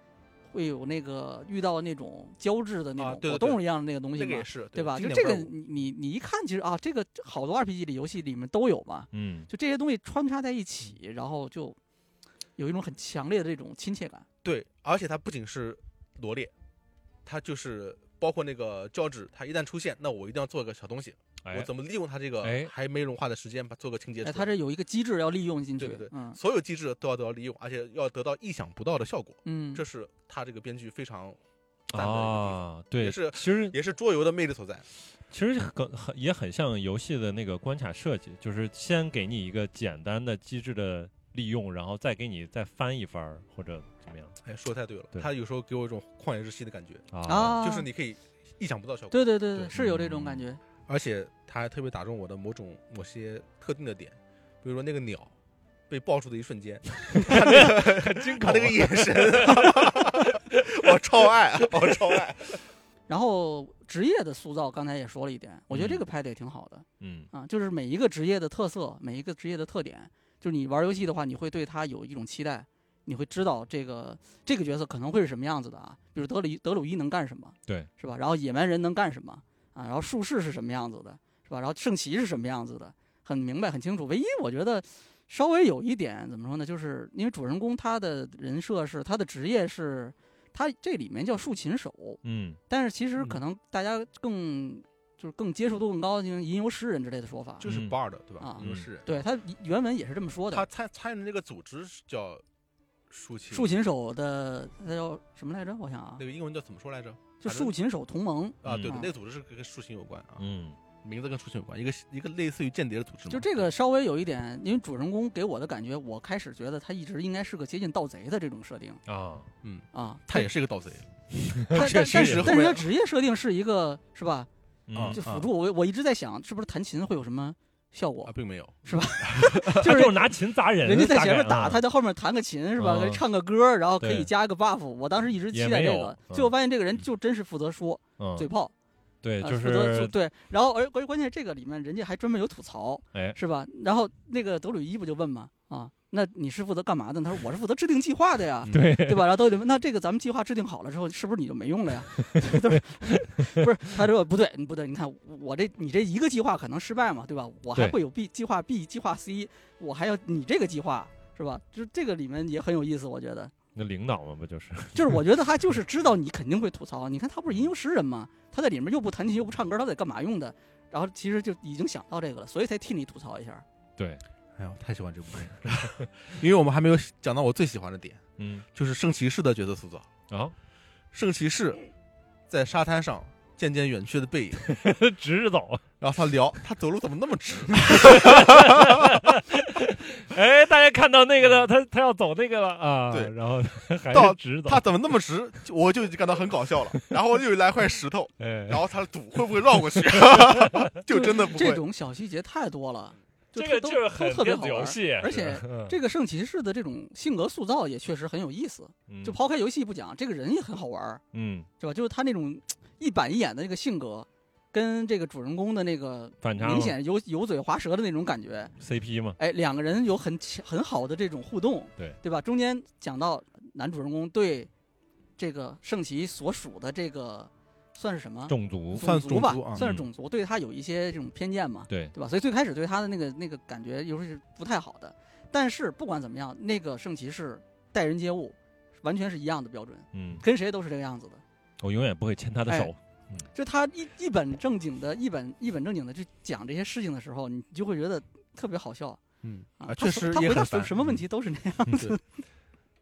会有那个遇到那种胶质的那种果冻一样的那个东西嘛，那个也是对吧？就这个你你你一看，其实啊，这个好多 RPG 里游戏里面都有嘛，嗯就这些东西穿插在一起，然后就有一种很强烈的这种亲切感。对，而且它不仅是罗列，它就是包括那个胶质，它一旦出现，那我一定要做一个小东西，我哎怎么利用它这个哎还没融化的时间，把做个清洁哎，它这有一个机制要利用进去，对对对嗯所有机制都要得到利用，而且要得到意想不到的效果，嗯，这是他这个编剧非常赞的一个地方，啊，对，也是其实也是桌游的魅力所在。其实很很也很像游戏的那个关卡设计，就是先给你一个简单的机制的利用，然后再给你再翻一番或者怎么样哎，说太对了，对他有时候给我一种旷野之息的感觉，啊？啊，就是你可以意想不到效果，对对对对是有这种感觉。而且他还特别打中我的某种某些特定的点，比如说那个鸟被抱住的一瞬间，他那个 很惊他那个眼神，我超爱，我超爱。然后职业的塑造，刚才也说了一点，我觉得这嗯个拍的也挺好的嗯啊，就是每一个职业的特色，每一个职业的特点，就是你玩游戏的话，你会对他有一种期待，你会知道这个这个角色可能会是什么样子的啊，比如德鲁伊德鲁伊能干什么，对，是吧？然后野蛮人能干什么啊？然后术士是什么样子的，是吧？然后圣骑是什么样子的，很明白很清楚。唯一我觉得稍微有一点怎么说呢，就是因为主人公他的人设是他的职业是，他这里面叫竖琴手，嗯但是其实嗯可能大家更就是更接受度更高，就是吟游诗人之类的说法。就是嗯 bard 对吧啊？你说是人，对他原文也是这么说的。他参参与的那个组织是叫竖琴，竖琴手的那叫什么来着？我想啊那，个英文叫怎么说来着？就竖琴手同盟，啊，对那个组织是跟竖琴有关啊，嗯名字跟竖琴有关，一个一个类似于间谍的组织。就这个稍微有一点，因为主人公给我的感觉，我开始觉得他一直应该是个接近盗贼的这种设定啊，嗯啊。他也是一个盗贼 但但但是但是他职业设定是一个是吧？嗯就辅助我我一直在想，是不是弹琴会有什么效啊果，？并没有。是吧 就是是拿琴砸人，人家在前面打，啊他在后面弹个琴是吧？嗯唱个歌，然后可以加一个 buff。我当时一直期待这个，嗯最后发现这个人就真是负责说嗯嘴炮，对，啊就负责是对。然后而关关键这个里面人家还专门有吐槽，哎是吧？然后那个德鲁伊不就问嘛啊，那你是负责干嘛的？他说我是负责制定计划的呀。对对吧？然后都得问，那这个咱们计划制定好了之后，是不是你就没用了呀？都是不是？他说不对，不对，你看我这你这一个计划可能失败嘛，对吧？我还会有 B 计划 B 计划 C，我还要你这个计划是吧？就这个里面也很有意思，我觉得，那领导嘛，不就是就是我觉得他就是知道你肯定会吐槽，你看他不是吟游诗人吗？他在里面又不弹琴又不唱歌，他得干嘛用的？然后其实就已经想到这个了，所以才替你吐槽一下。对，哎呦，太喜欢这部电影了，因为我们还没有讲到我最喜欢的点，嗯。就是圣骑士的角色塑造。啊，圣骑士在沙滩上渐渐远去的背影，直着走，然后他聊他走路怎么那么直，哎，大家看到那个的，他他要走那个了。啊，对。然后还到直走，他怎么那么直，我就已经感到很搞笑了。然后又来块石头，哎，然后他赌会不会绕过去，就真的不会。这种小细节太多了，就这个都都特别好玩。戏，而且这个圣骑士的这种性格塑造也确实很有意思。嗯就抛开游戏不讲，这个人也很好玩儿，嗯是吧？就是他那种一板一眼的那个性格，跟这个主人公的那个反差明显油油嘴滑舌的那种感觉，CP 嘛，哎，两个人有很很好的这种互动，对对吧？中间讲到男主人公对这个圣骑所属的这个算是什么种族算种族算是种族，对他有一些这种偏见嘛，对，对吧？所以最开始对他的那个那个感觉有时候是不太好的，但是不管怎么样，那个圣骑士待人接物完全是一样的标准，嗯，跟谁都是这个样子的。我永远不会牵他的哎手，就他一一本正经的、一本一本正经的去讲这些事情的时候，你就会觉得特别好笑嗯啊。确实他回答。什什么问题都是那样子。对，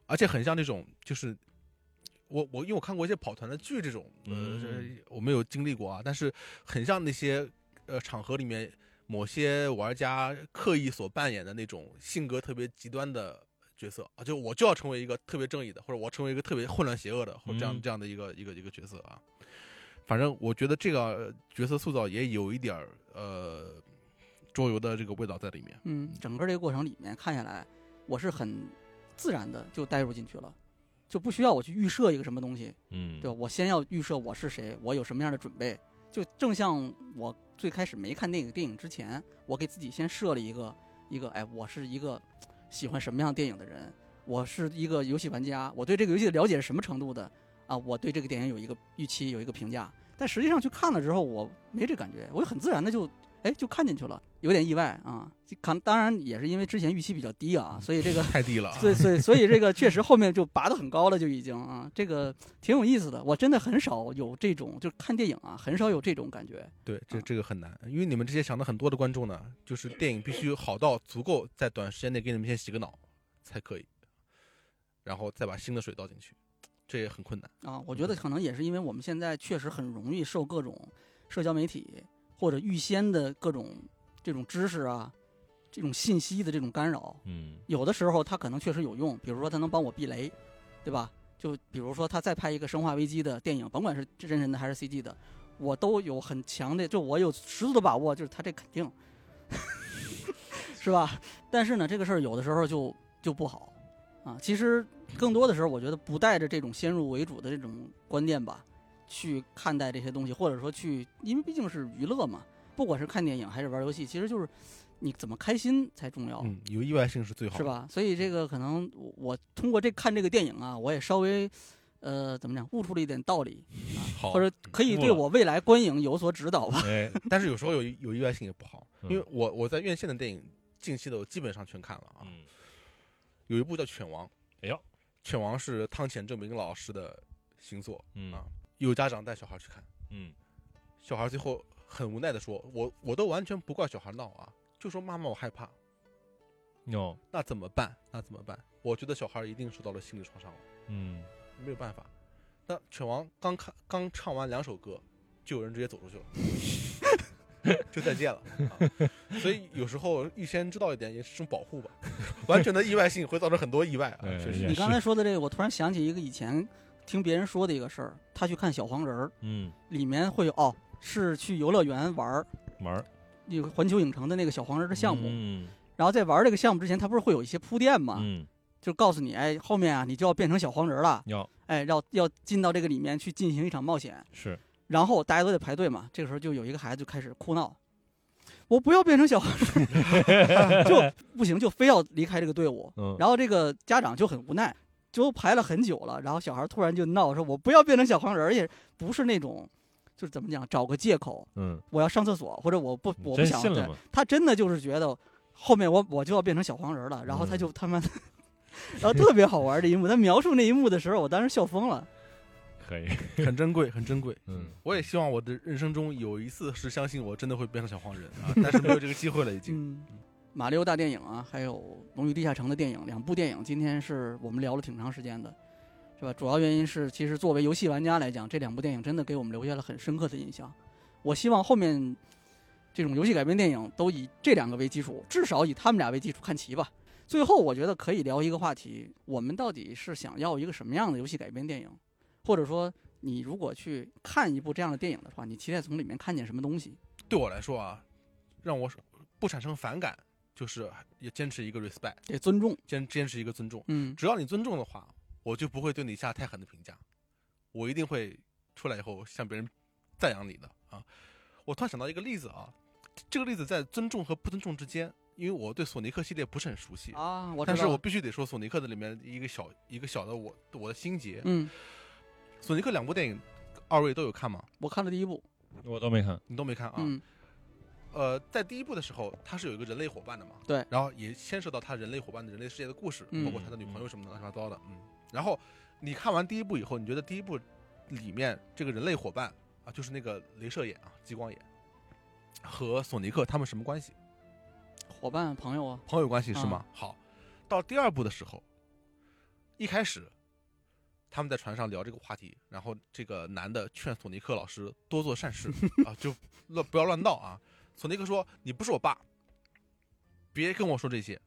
而且很像那种就是。我我因为我看过一些跑团的剧，这种呃，我没有经历过啊，但是很像那些呃场合里面某些玩家刻意所扮演的那种性格特别极端的角色啊，就我就要成为一个特别正义的，或者我成为一个特别混乱邪恶的，或者这样、嗯这样的一个一个一个角色啊。反正我觉得这个呃角色塑造也有一点儿呃桌游的这个味道在里面。嗯，整个这个过程里面看下来，我是很自然的就带入进去了，就不需要我去预设一个什么东西，嗯，对吧？我先要预设我是谁，我有什么样的准备。就正像我最开始没看那个电影之前，我给自己先设了一个一个，哎，我是一个喜欢什么样电影的人，我是一个游戏玩家，我对这个游戏的了解是什么程度的啊？我对这个电影有一个预期，有一个评价。但实际上去看了之后，我没这感觉，我就很自然的就哎就看进去了，有点意外啊。可能当然也是因为之前预期比较低啊，所以这个太低了啊，所以所以所以这个确实后面就拔得很高了，就已经啊，这个挺有意思的。我真的很少有这种，就看电影啊，很少有这种感觉。对，这啊这个很难，因为你们这些想的很多的观众呢，就是电影必须好到足够在短时间内给你们先洗个脑才可以，然后再把新的水倒进去，这也很困难。啊，我觉得可能也是因为我们现在确实很容易受各种社交媒体或者预先的各种这种知识啊，这种信息的这种干扰，嗯有的时候它可能确实有用，比如说它能帮我避雷，对吧？就比如说他再拍一个《生化危机》的电影，甭管是真人的还是 CG 的，我都有很强的，就我有十足的把握，就是他这肯定，是吧？但是呢，这个事儿有的时候就就不好啊。其实更多的时候，我觉得不带着这种先入为主的这种观念吧，去看待这些东西，或者说去，因为毕竟是娱乐嘛，不管是看电影还是玩游戏，其实就是你怎么开心才重要。嗯，有意外性是最好的，是？吧？所以这个可能我我通过这看这个电影啊，我也稍微呃怎么讲悟出了一点道理，好，或者可以对我未来观影有所指导吧。哎，但是有时候有有意外性也不好，嗯因为我我在院线的电影近期的我基本上全看了啊，嗯，有一部叫《犬王》，哎呦，《犬王》是汤浅正明老师的新作，嗯啊有家长带小孩去看，嗯小孩最后很无奈的说：“我我都完全不怪小孩闹啊，就说妈妈我害怕，哟，那怎么办？那怎么办？我觉得小孩一定受到了心理创伤了，嗯没有办法。那犬王刚看刚唱完两首歌，就有人直接走出去了，就再见了、啊。所以有时候预先知道一点也是种保护吧。完全的意外性会造成很多意外啊，哎确实你刚才说的这个，我突然想起一个以前听别人说的一个事儿，他去看小黄人儿，嗯，里面会有哦是去游乐园玩儿玩儿那个环球影城的那个小黄人儿的项目，嗯然后在玩这个项目之前，他不是会有一些铺垫嘛，嗯，就告诉你，哎，后面啊你就要变成小黄人儿了，要哎，要要进到这个里面去进行一场冒险。是然后大家都得排队嘛，这个时候就有一个孩子就开始哭闹，我不要变成小黄人，就不行，就非要离开这个队伍。嗯，然后这个家长就很无奈，就排了很久了，然后小孩突然就闹说：“我不要变成小黄人，而且不是那种，就是怎么讲，找个借口，嗯，我要上厕所，或者我不我不想。”他真的就是觉得后面我我就要变成小黄人了，然后他嗯就 他妈，然后特别好玩的一幕。他描述那一幕的时候，我当时笑疯了。可以，很珍贵，很珍贵。嗯，我也希望我的人生中有一次是相信我真的会变成小黄人啊，但是没有这个机会了，已经。嗯，马里奥大电影啊，还有《龙与地下城》的电影，两部电影，今天是我们聊了挺长时间的，是吧？主要原因是，其实作为游戏玩家来讲，这两部电影真的给我们留下了很深刻的印象。我希望后面这种游戏改编电影都以这两个为基础，至少以他们俩为基础看齐吧。最后，我觉得可以聊一个话题：我们到底是想要一个什么样的游戏改编电影？或者说，你如果去看一部这样的电影的话，你期待从里面看见什么东西？对我来说啊，让我不产生反感，就是也坚持一个 respect，得尊重。坚坚持一个尊重。嗯只要你尊重的话，我就不会对你下太狠的评价，我一定会出来以后向别人赞扬你的啊。我突然想到一个例子啊，这个例子在尊重和不尊重之间，因为我对索尼克系列不是很熟悉，啊，我但是我必须得说索尼克的里面一个小一个小的我我的心结。嗯，索尼克两部电影，二位都有看吗？我看了第一部，我都没看，你都没看啊？嗯呃，在第一部的时候，他是有一个人类伙伴的嘛，对然后也牵涉到他人类伙伴的人类世界的故事，嗯包括他的女朋友什么的乱七八糟的，嗯。然后你看完第一部以后，你觉得第一部里面这个人类伙伴啊，就是那个镭射眼啊、激光眼，和索尼克他们什么关系？伙伴朋友啊，朋友关系是吗？好，到第二部的时候，一开始他们在船上聊这个话题，然后这个男的劝索尼克老师多做善事 啊，就乱不要乱闹啊。索尼克说：“你不是我爸，别跟我说这些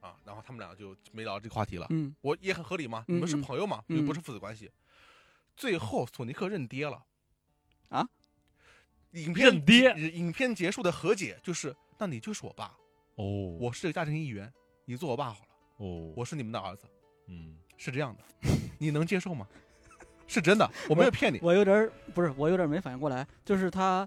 啊。”然后他们俩就没聊这个话题了。嗯我也很合理嘛，嗯你们是嗯朋友嘛，嗯又不是父子关系。最后索尼克认爹了啊！影片认爹影片结束的和解就是，那你就是我爸，哦，我是这个家庭一员，你做我爸好了，哦，我是你们的儿子，嗯，是这样的，你能接受吗？是真的，我没有骗你。我有点不是，我有点没反应过来，就是他，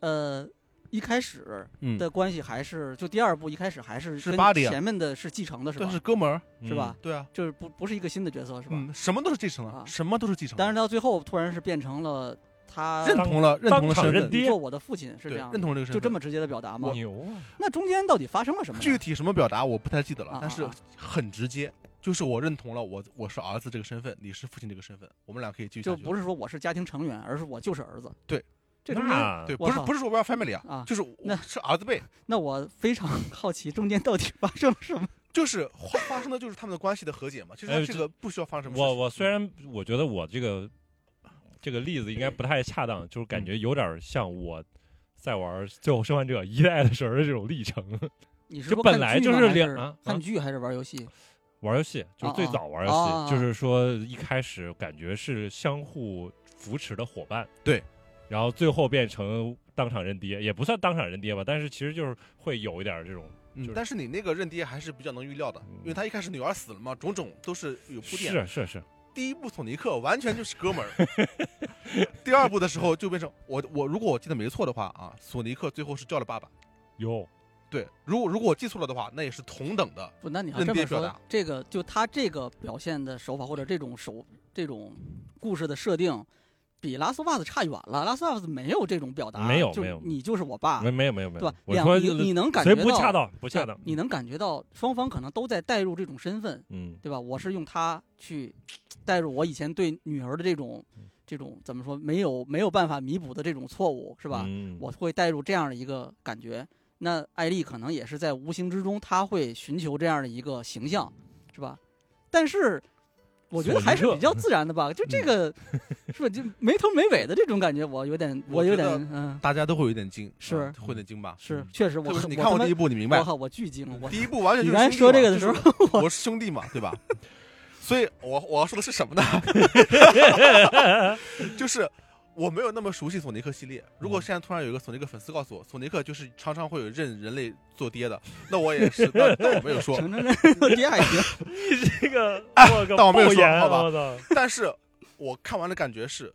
呃，一开始嗯，的关系还是就第二部一开始还是是巴迪啊前面的是继承的是吧？但是哥们儿，嗯是吧？对啊，就是不不是一个新的角色是吧？嗯，什么都是继承啊了，什么都是继承了。但是到最后突然是变成了他认同了，认同了身份，当场认爹你做我的父亲是这对样，的，认同了这个身份，就这么直接的表达吗？牛啊，那中间到底发生了什么呢？具体什么表达我不太记得了啊，但是很直接，就是我认同了我我是儿子这个身份，你是父亲这个身份，我们俩可以继续下去了。就不是说我是家庭成员，而是我就是儿子。对，这中间对，不是不是说我要 family 啊，啊就是那是儿子辈，那我非常好奇中间到底发生了什么。就是发发生的就是他们的关系的和解嘛。其实哎他这个不需要发生什么事情。我我虽然我觉得我这个这个例子应该不太恰当，就是感觉有点像我在玩《最后生还者一代》的时候的这种历程。你是这本来就是两啊啊看剧还是玩游戏？玩游戏，就是最早玩游戏，啊就是说一开始感觉是相互扶持的伙伴，对，然后最后变成当场认爹，也不算当场认爹吧，但是其实就是会有一点这种，就是嗯但是你那个认爹还是比较能预料的，因为他一开始女儿死了嘛，种种都是有铺垫。是是是，第一部索尼克完全就是哥们儿，第二部的时候就变成我我如果我记得没错的话啊，索尼克最后是叫了爸爸。有对，如果如果我记错了的话，那也是同等的。不，那你要认这么说这个就他这个表现的手法或者这种手这种故事的设定，比拉斯瓦斯差远了。拉斯瓦斯没有这种表达，就没有没有你就是我爸，没没有没有没有对吧，？我说两你你能感觉到不恰当不恰当，你能感觉到双方可能都在带入这种身份，嗯对吧？我是用他去带入我以前对女儿的这种这种怎么说没有没有办法弥补的这种错误，是吧？嗯我会带入这样的一个感觉。那艾丽可能也是在无形之中，她会寻求这样的一个形象，是吧？但是我觉得还是比较自然的吧，就这个是吧？就没头没尾的这种感觉，我有点，我有点，嗯，大家都会有点惊，是啊会有点惊吧？是确实，我你看我第一部，你明白我？靠，我巨惊，我第一部完全就是说这个的时候，就是我是兄弟嘛，对吧？所以我我要说的是什么呢？就是我没有那么熟悉索尼克系列。如果现在突然有一个索尼克粉丝告诉我，索尼克就是常常会有认人类做爹的，那我也是，那那我没有说。爹还行，你这个我个但我没有说好吧，但是我看完的感觉是，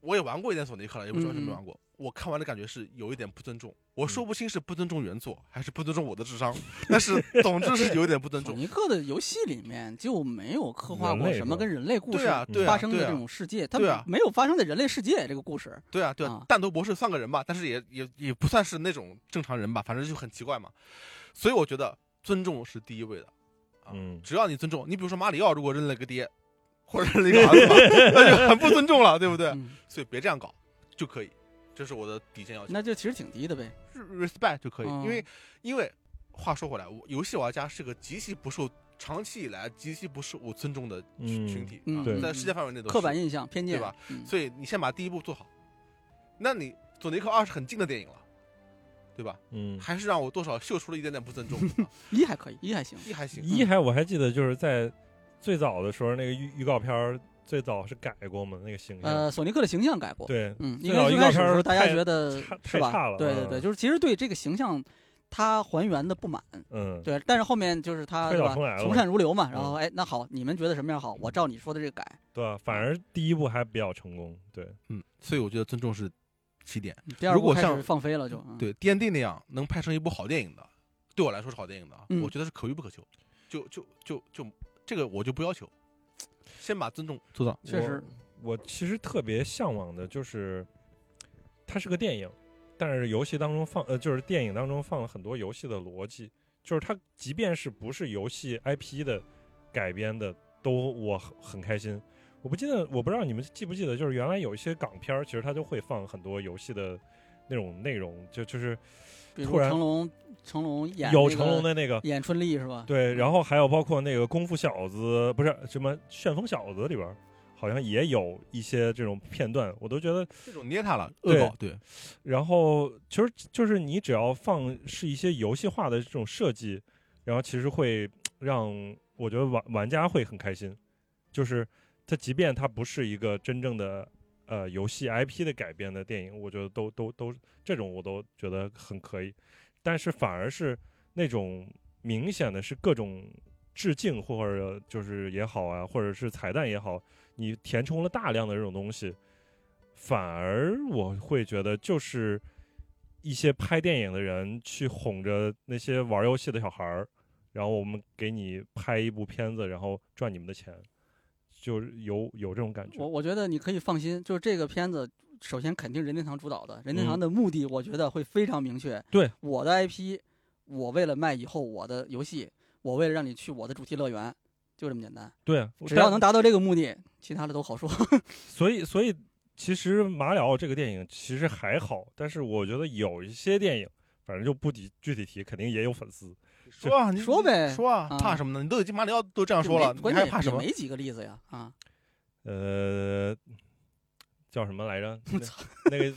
我也玩过一点索尼克了，也不知道是没玩过。我看完的感觉是有一点不尊重，我说不清是不尊重原作还是不尊重我的智商，但是 总之是有一点不尊重。尼克的游戏里面就没有刻画过什么跟人类故事啊，对啊，发生的这种世界，它对啊没有发生在人类世界这个故事。对啊，对啊啊，弹头博士算个人吧，但是也也也不算是那种正常人吧，反正就很奇怪嘛。所以我觉得尊重是第一位的，啊，嗯只要你尊重，你比如说马里奥如果认了个爹，或者认了一个儿子嘛，那就很不尊重了，对不对？嗯，所以别这样搞就可以，这是我的底线要求那就其实挺低的呗。，respect 就可以，嗯因为因为话说回来，我游戏玩家是个极其不受长期以来极其不受我尊重的群嗯群体，嗯啊对在世界范围内都是刻板印象、偏见，对吧？嗯所以你先把第一步做好，那你索尼克二是很近的电影了，对吧？嗯，还是让我多少嗅出了一点点不尊重，啊 一还可以，一还行。一还行。一还我还记得就是在最早的时候那个预预告片儿最早是改过嘛，那个形象，呃，索尼克的形象改过，对，嗯，因为最开始大家觉得是吧？太差了嗯对对对，就是其实对这个形象他还原的不满，嗯，对，但是后面就是他从善如流嘛，然嗯后哎，那好，你们觉得什么样好，我照你说的这个改。对吧？反而第一部还比较成功，对，嗯，所以我觉得尊重是起点。嗯第二部开始如果像放飞了就，嗯，对 D N D 那样能拍成一部好电影的，对我来说是好电影的，嗯我觉得是可遇不可求。就就就就这个我就不要求，先把尊重做到。确实，我其实特别向往的就是，它是个电影，但是游戏当中放呃，就是电影当中放了很多游戏的逻辑，就是它即便是不是游戏 IP 的改编的，都我很很开心。我不记得，我不知道你们记不记得，就是原来有一些港片儿，其实它就会放很多游戏的那种内容，就就是比如突然成龙，成龙演有那个成龙的那个。演春丽是吧？对，然后还有包括那个《功夫小子》，不是什么《旋风小子》里边，好像也有一些这种片段，我都觉得这种捏他了，恶对搞，对，然后其实就是你只要放是一些游戏化的这种设计，然后其实会让我觉得玩玩家会很开心。就是它即便它不是一个真正的呃游戏 IP 的改编的电影，我觉得都都都这种我都觉得很可以。但是反而是那种明显的是各种致敬或者就是也好啊，或者是彩蛋也好，你填充了大量的这种东西，反而我会觉得就是一些拍电影的人去哄着那些玩游戏的小孩儿，然后我们给你拍一部片子，然后赚你们的钱，就是有有这种感觉我。我觉得你可以放心，就是这个片子，首先肯定任天堂主导的，任天堂嗯的目的，我觉得会非常明确。对，我的 IP，我为了卖以后我的游戏，我为了让你去我的主题乐园，就这么简单。对，只要能达到这个目的，其他的都好说。所以所以其实马里奥这个电影其实还好，但是我觉得有一些电影，反正就不提具体提，肯定也有粉丝。说啊，你说呗说啊，啊怕什么呢？你都已经马里奥都这样说了，你关键还怕什么？没几个例子呀啊！呃，叫什么来着？那那个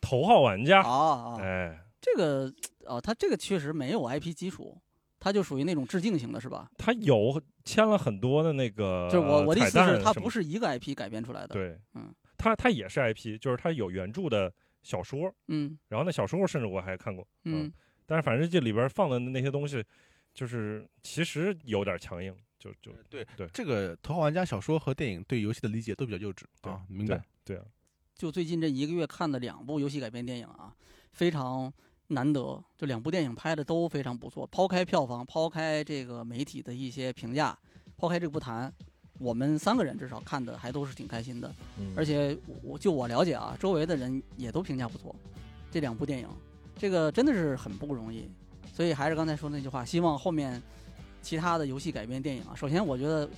头号玩家，啊啊，哎，这个哦，他这个确实没有 IP 基础，它就属于那种致敬型的，是吧？他有签了很多的那个就是我我的意思是，蛋什么它不是一个 IP 改编出来的。，对，嗯，他他也是 IP，就是他有原著的小说，嗯然后那小说甚至我还看过，嗯，但是反正这里边放的那些东西，就是其实有点强硬，就就对对这个《头号玩家》小说和电影对游戏的理解都比较幼稚对啊，明白？对啊，就最近这一个月看的两部游戏改编电影啊，非常难得，就两部电影拍的都非常不错。抛开票房，抛开这个媒体的一些评价，抛开这个不谈，我们三个人至少看的还都是挺开心的。嗯而且我就我了解啊，周围的人也都评价不错。这两部电影，这个真的是很不容易。所以还是刚才说那句话，希望后面其他的游戏改编电影啊，首先我觉得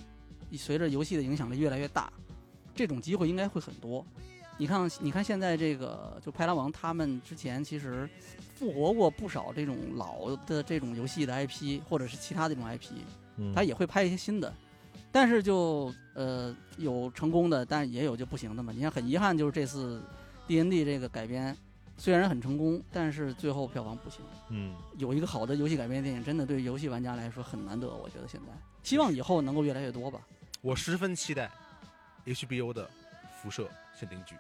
随着游戏的影响力越来越大，这种机会应该会很多。你看，你看现在这个就派拉蒙他们之前其实复活过不少这种老的这种游戏的 IP，或者是其他的这种 IP，嗯他也会拍一些新的，但是就呃有成功的，但也有就不行的嘛。你看很遗憾，就是这次 D N D 这个改编虽然很成功，但是最后票房不行。嗯有一个好的游戏改编电影，真的对游戏玩家来说很难得，我觉得现在希望以后能够越来越多吧。我十分期待 HBO 的辐射限定剧，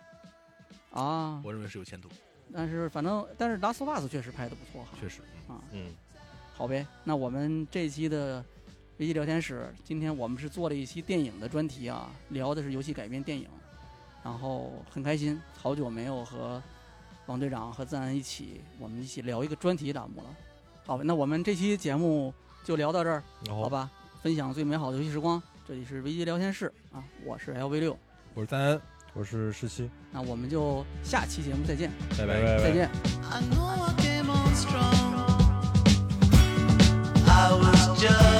啊，我认为是有前途，但是反正但是 Last of Us 确实拍的不错哈。确实。嗯啊，嗯好呗，那我们这一期的危机聊天室，今天我们是做了一期电影的专题啊，聊的是游戏改编电影，然后很开心，好久没有和王队长和赞恩一起，我们一起聊一个专题栏目了。好，那我们这期节目就聊到这儿，好吧？分享最美好的游戏时光，这里是危机聊天室啊，我是 LV 六，我是赞恩，我是十七，那我们就下期节目再见，拜拜，再见。I know I on strong. I was just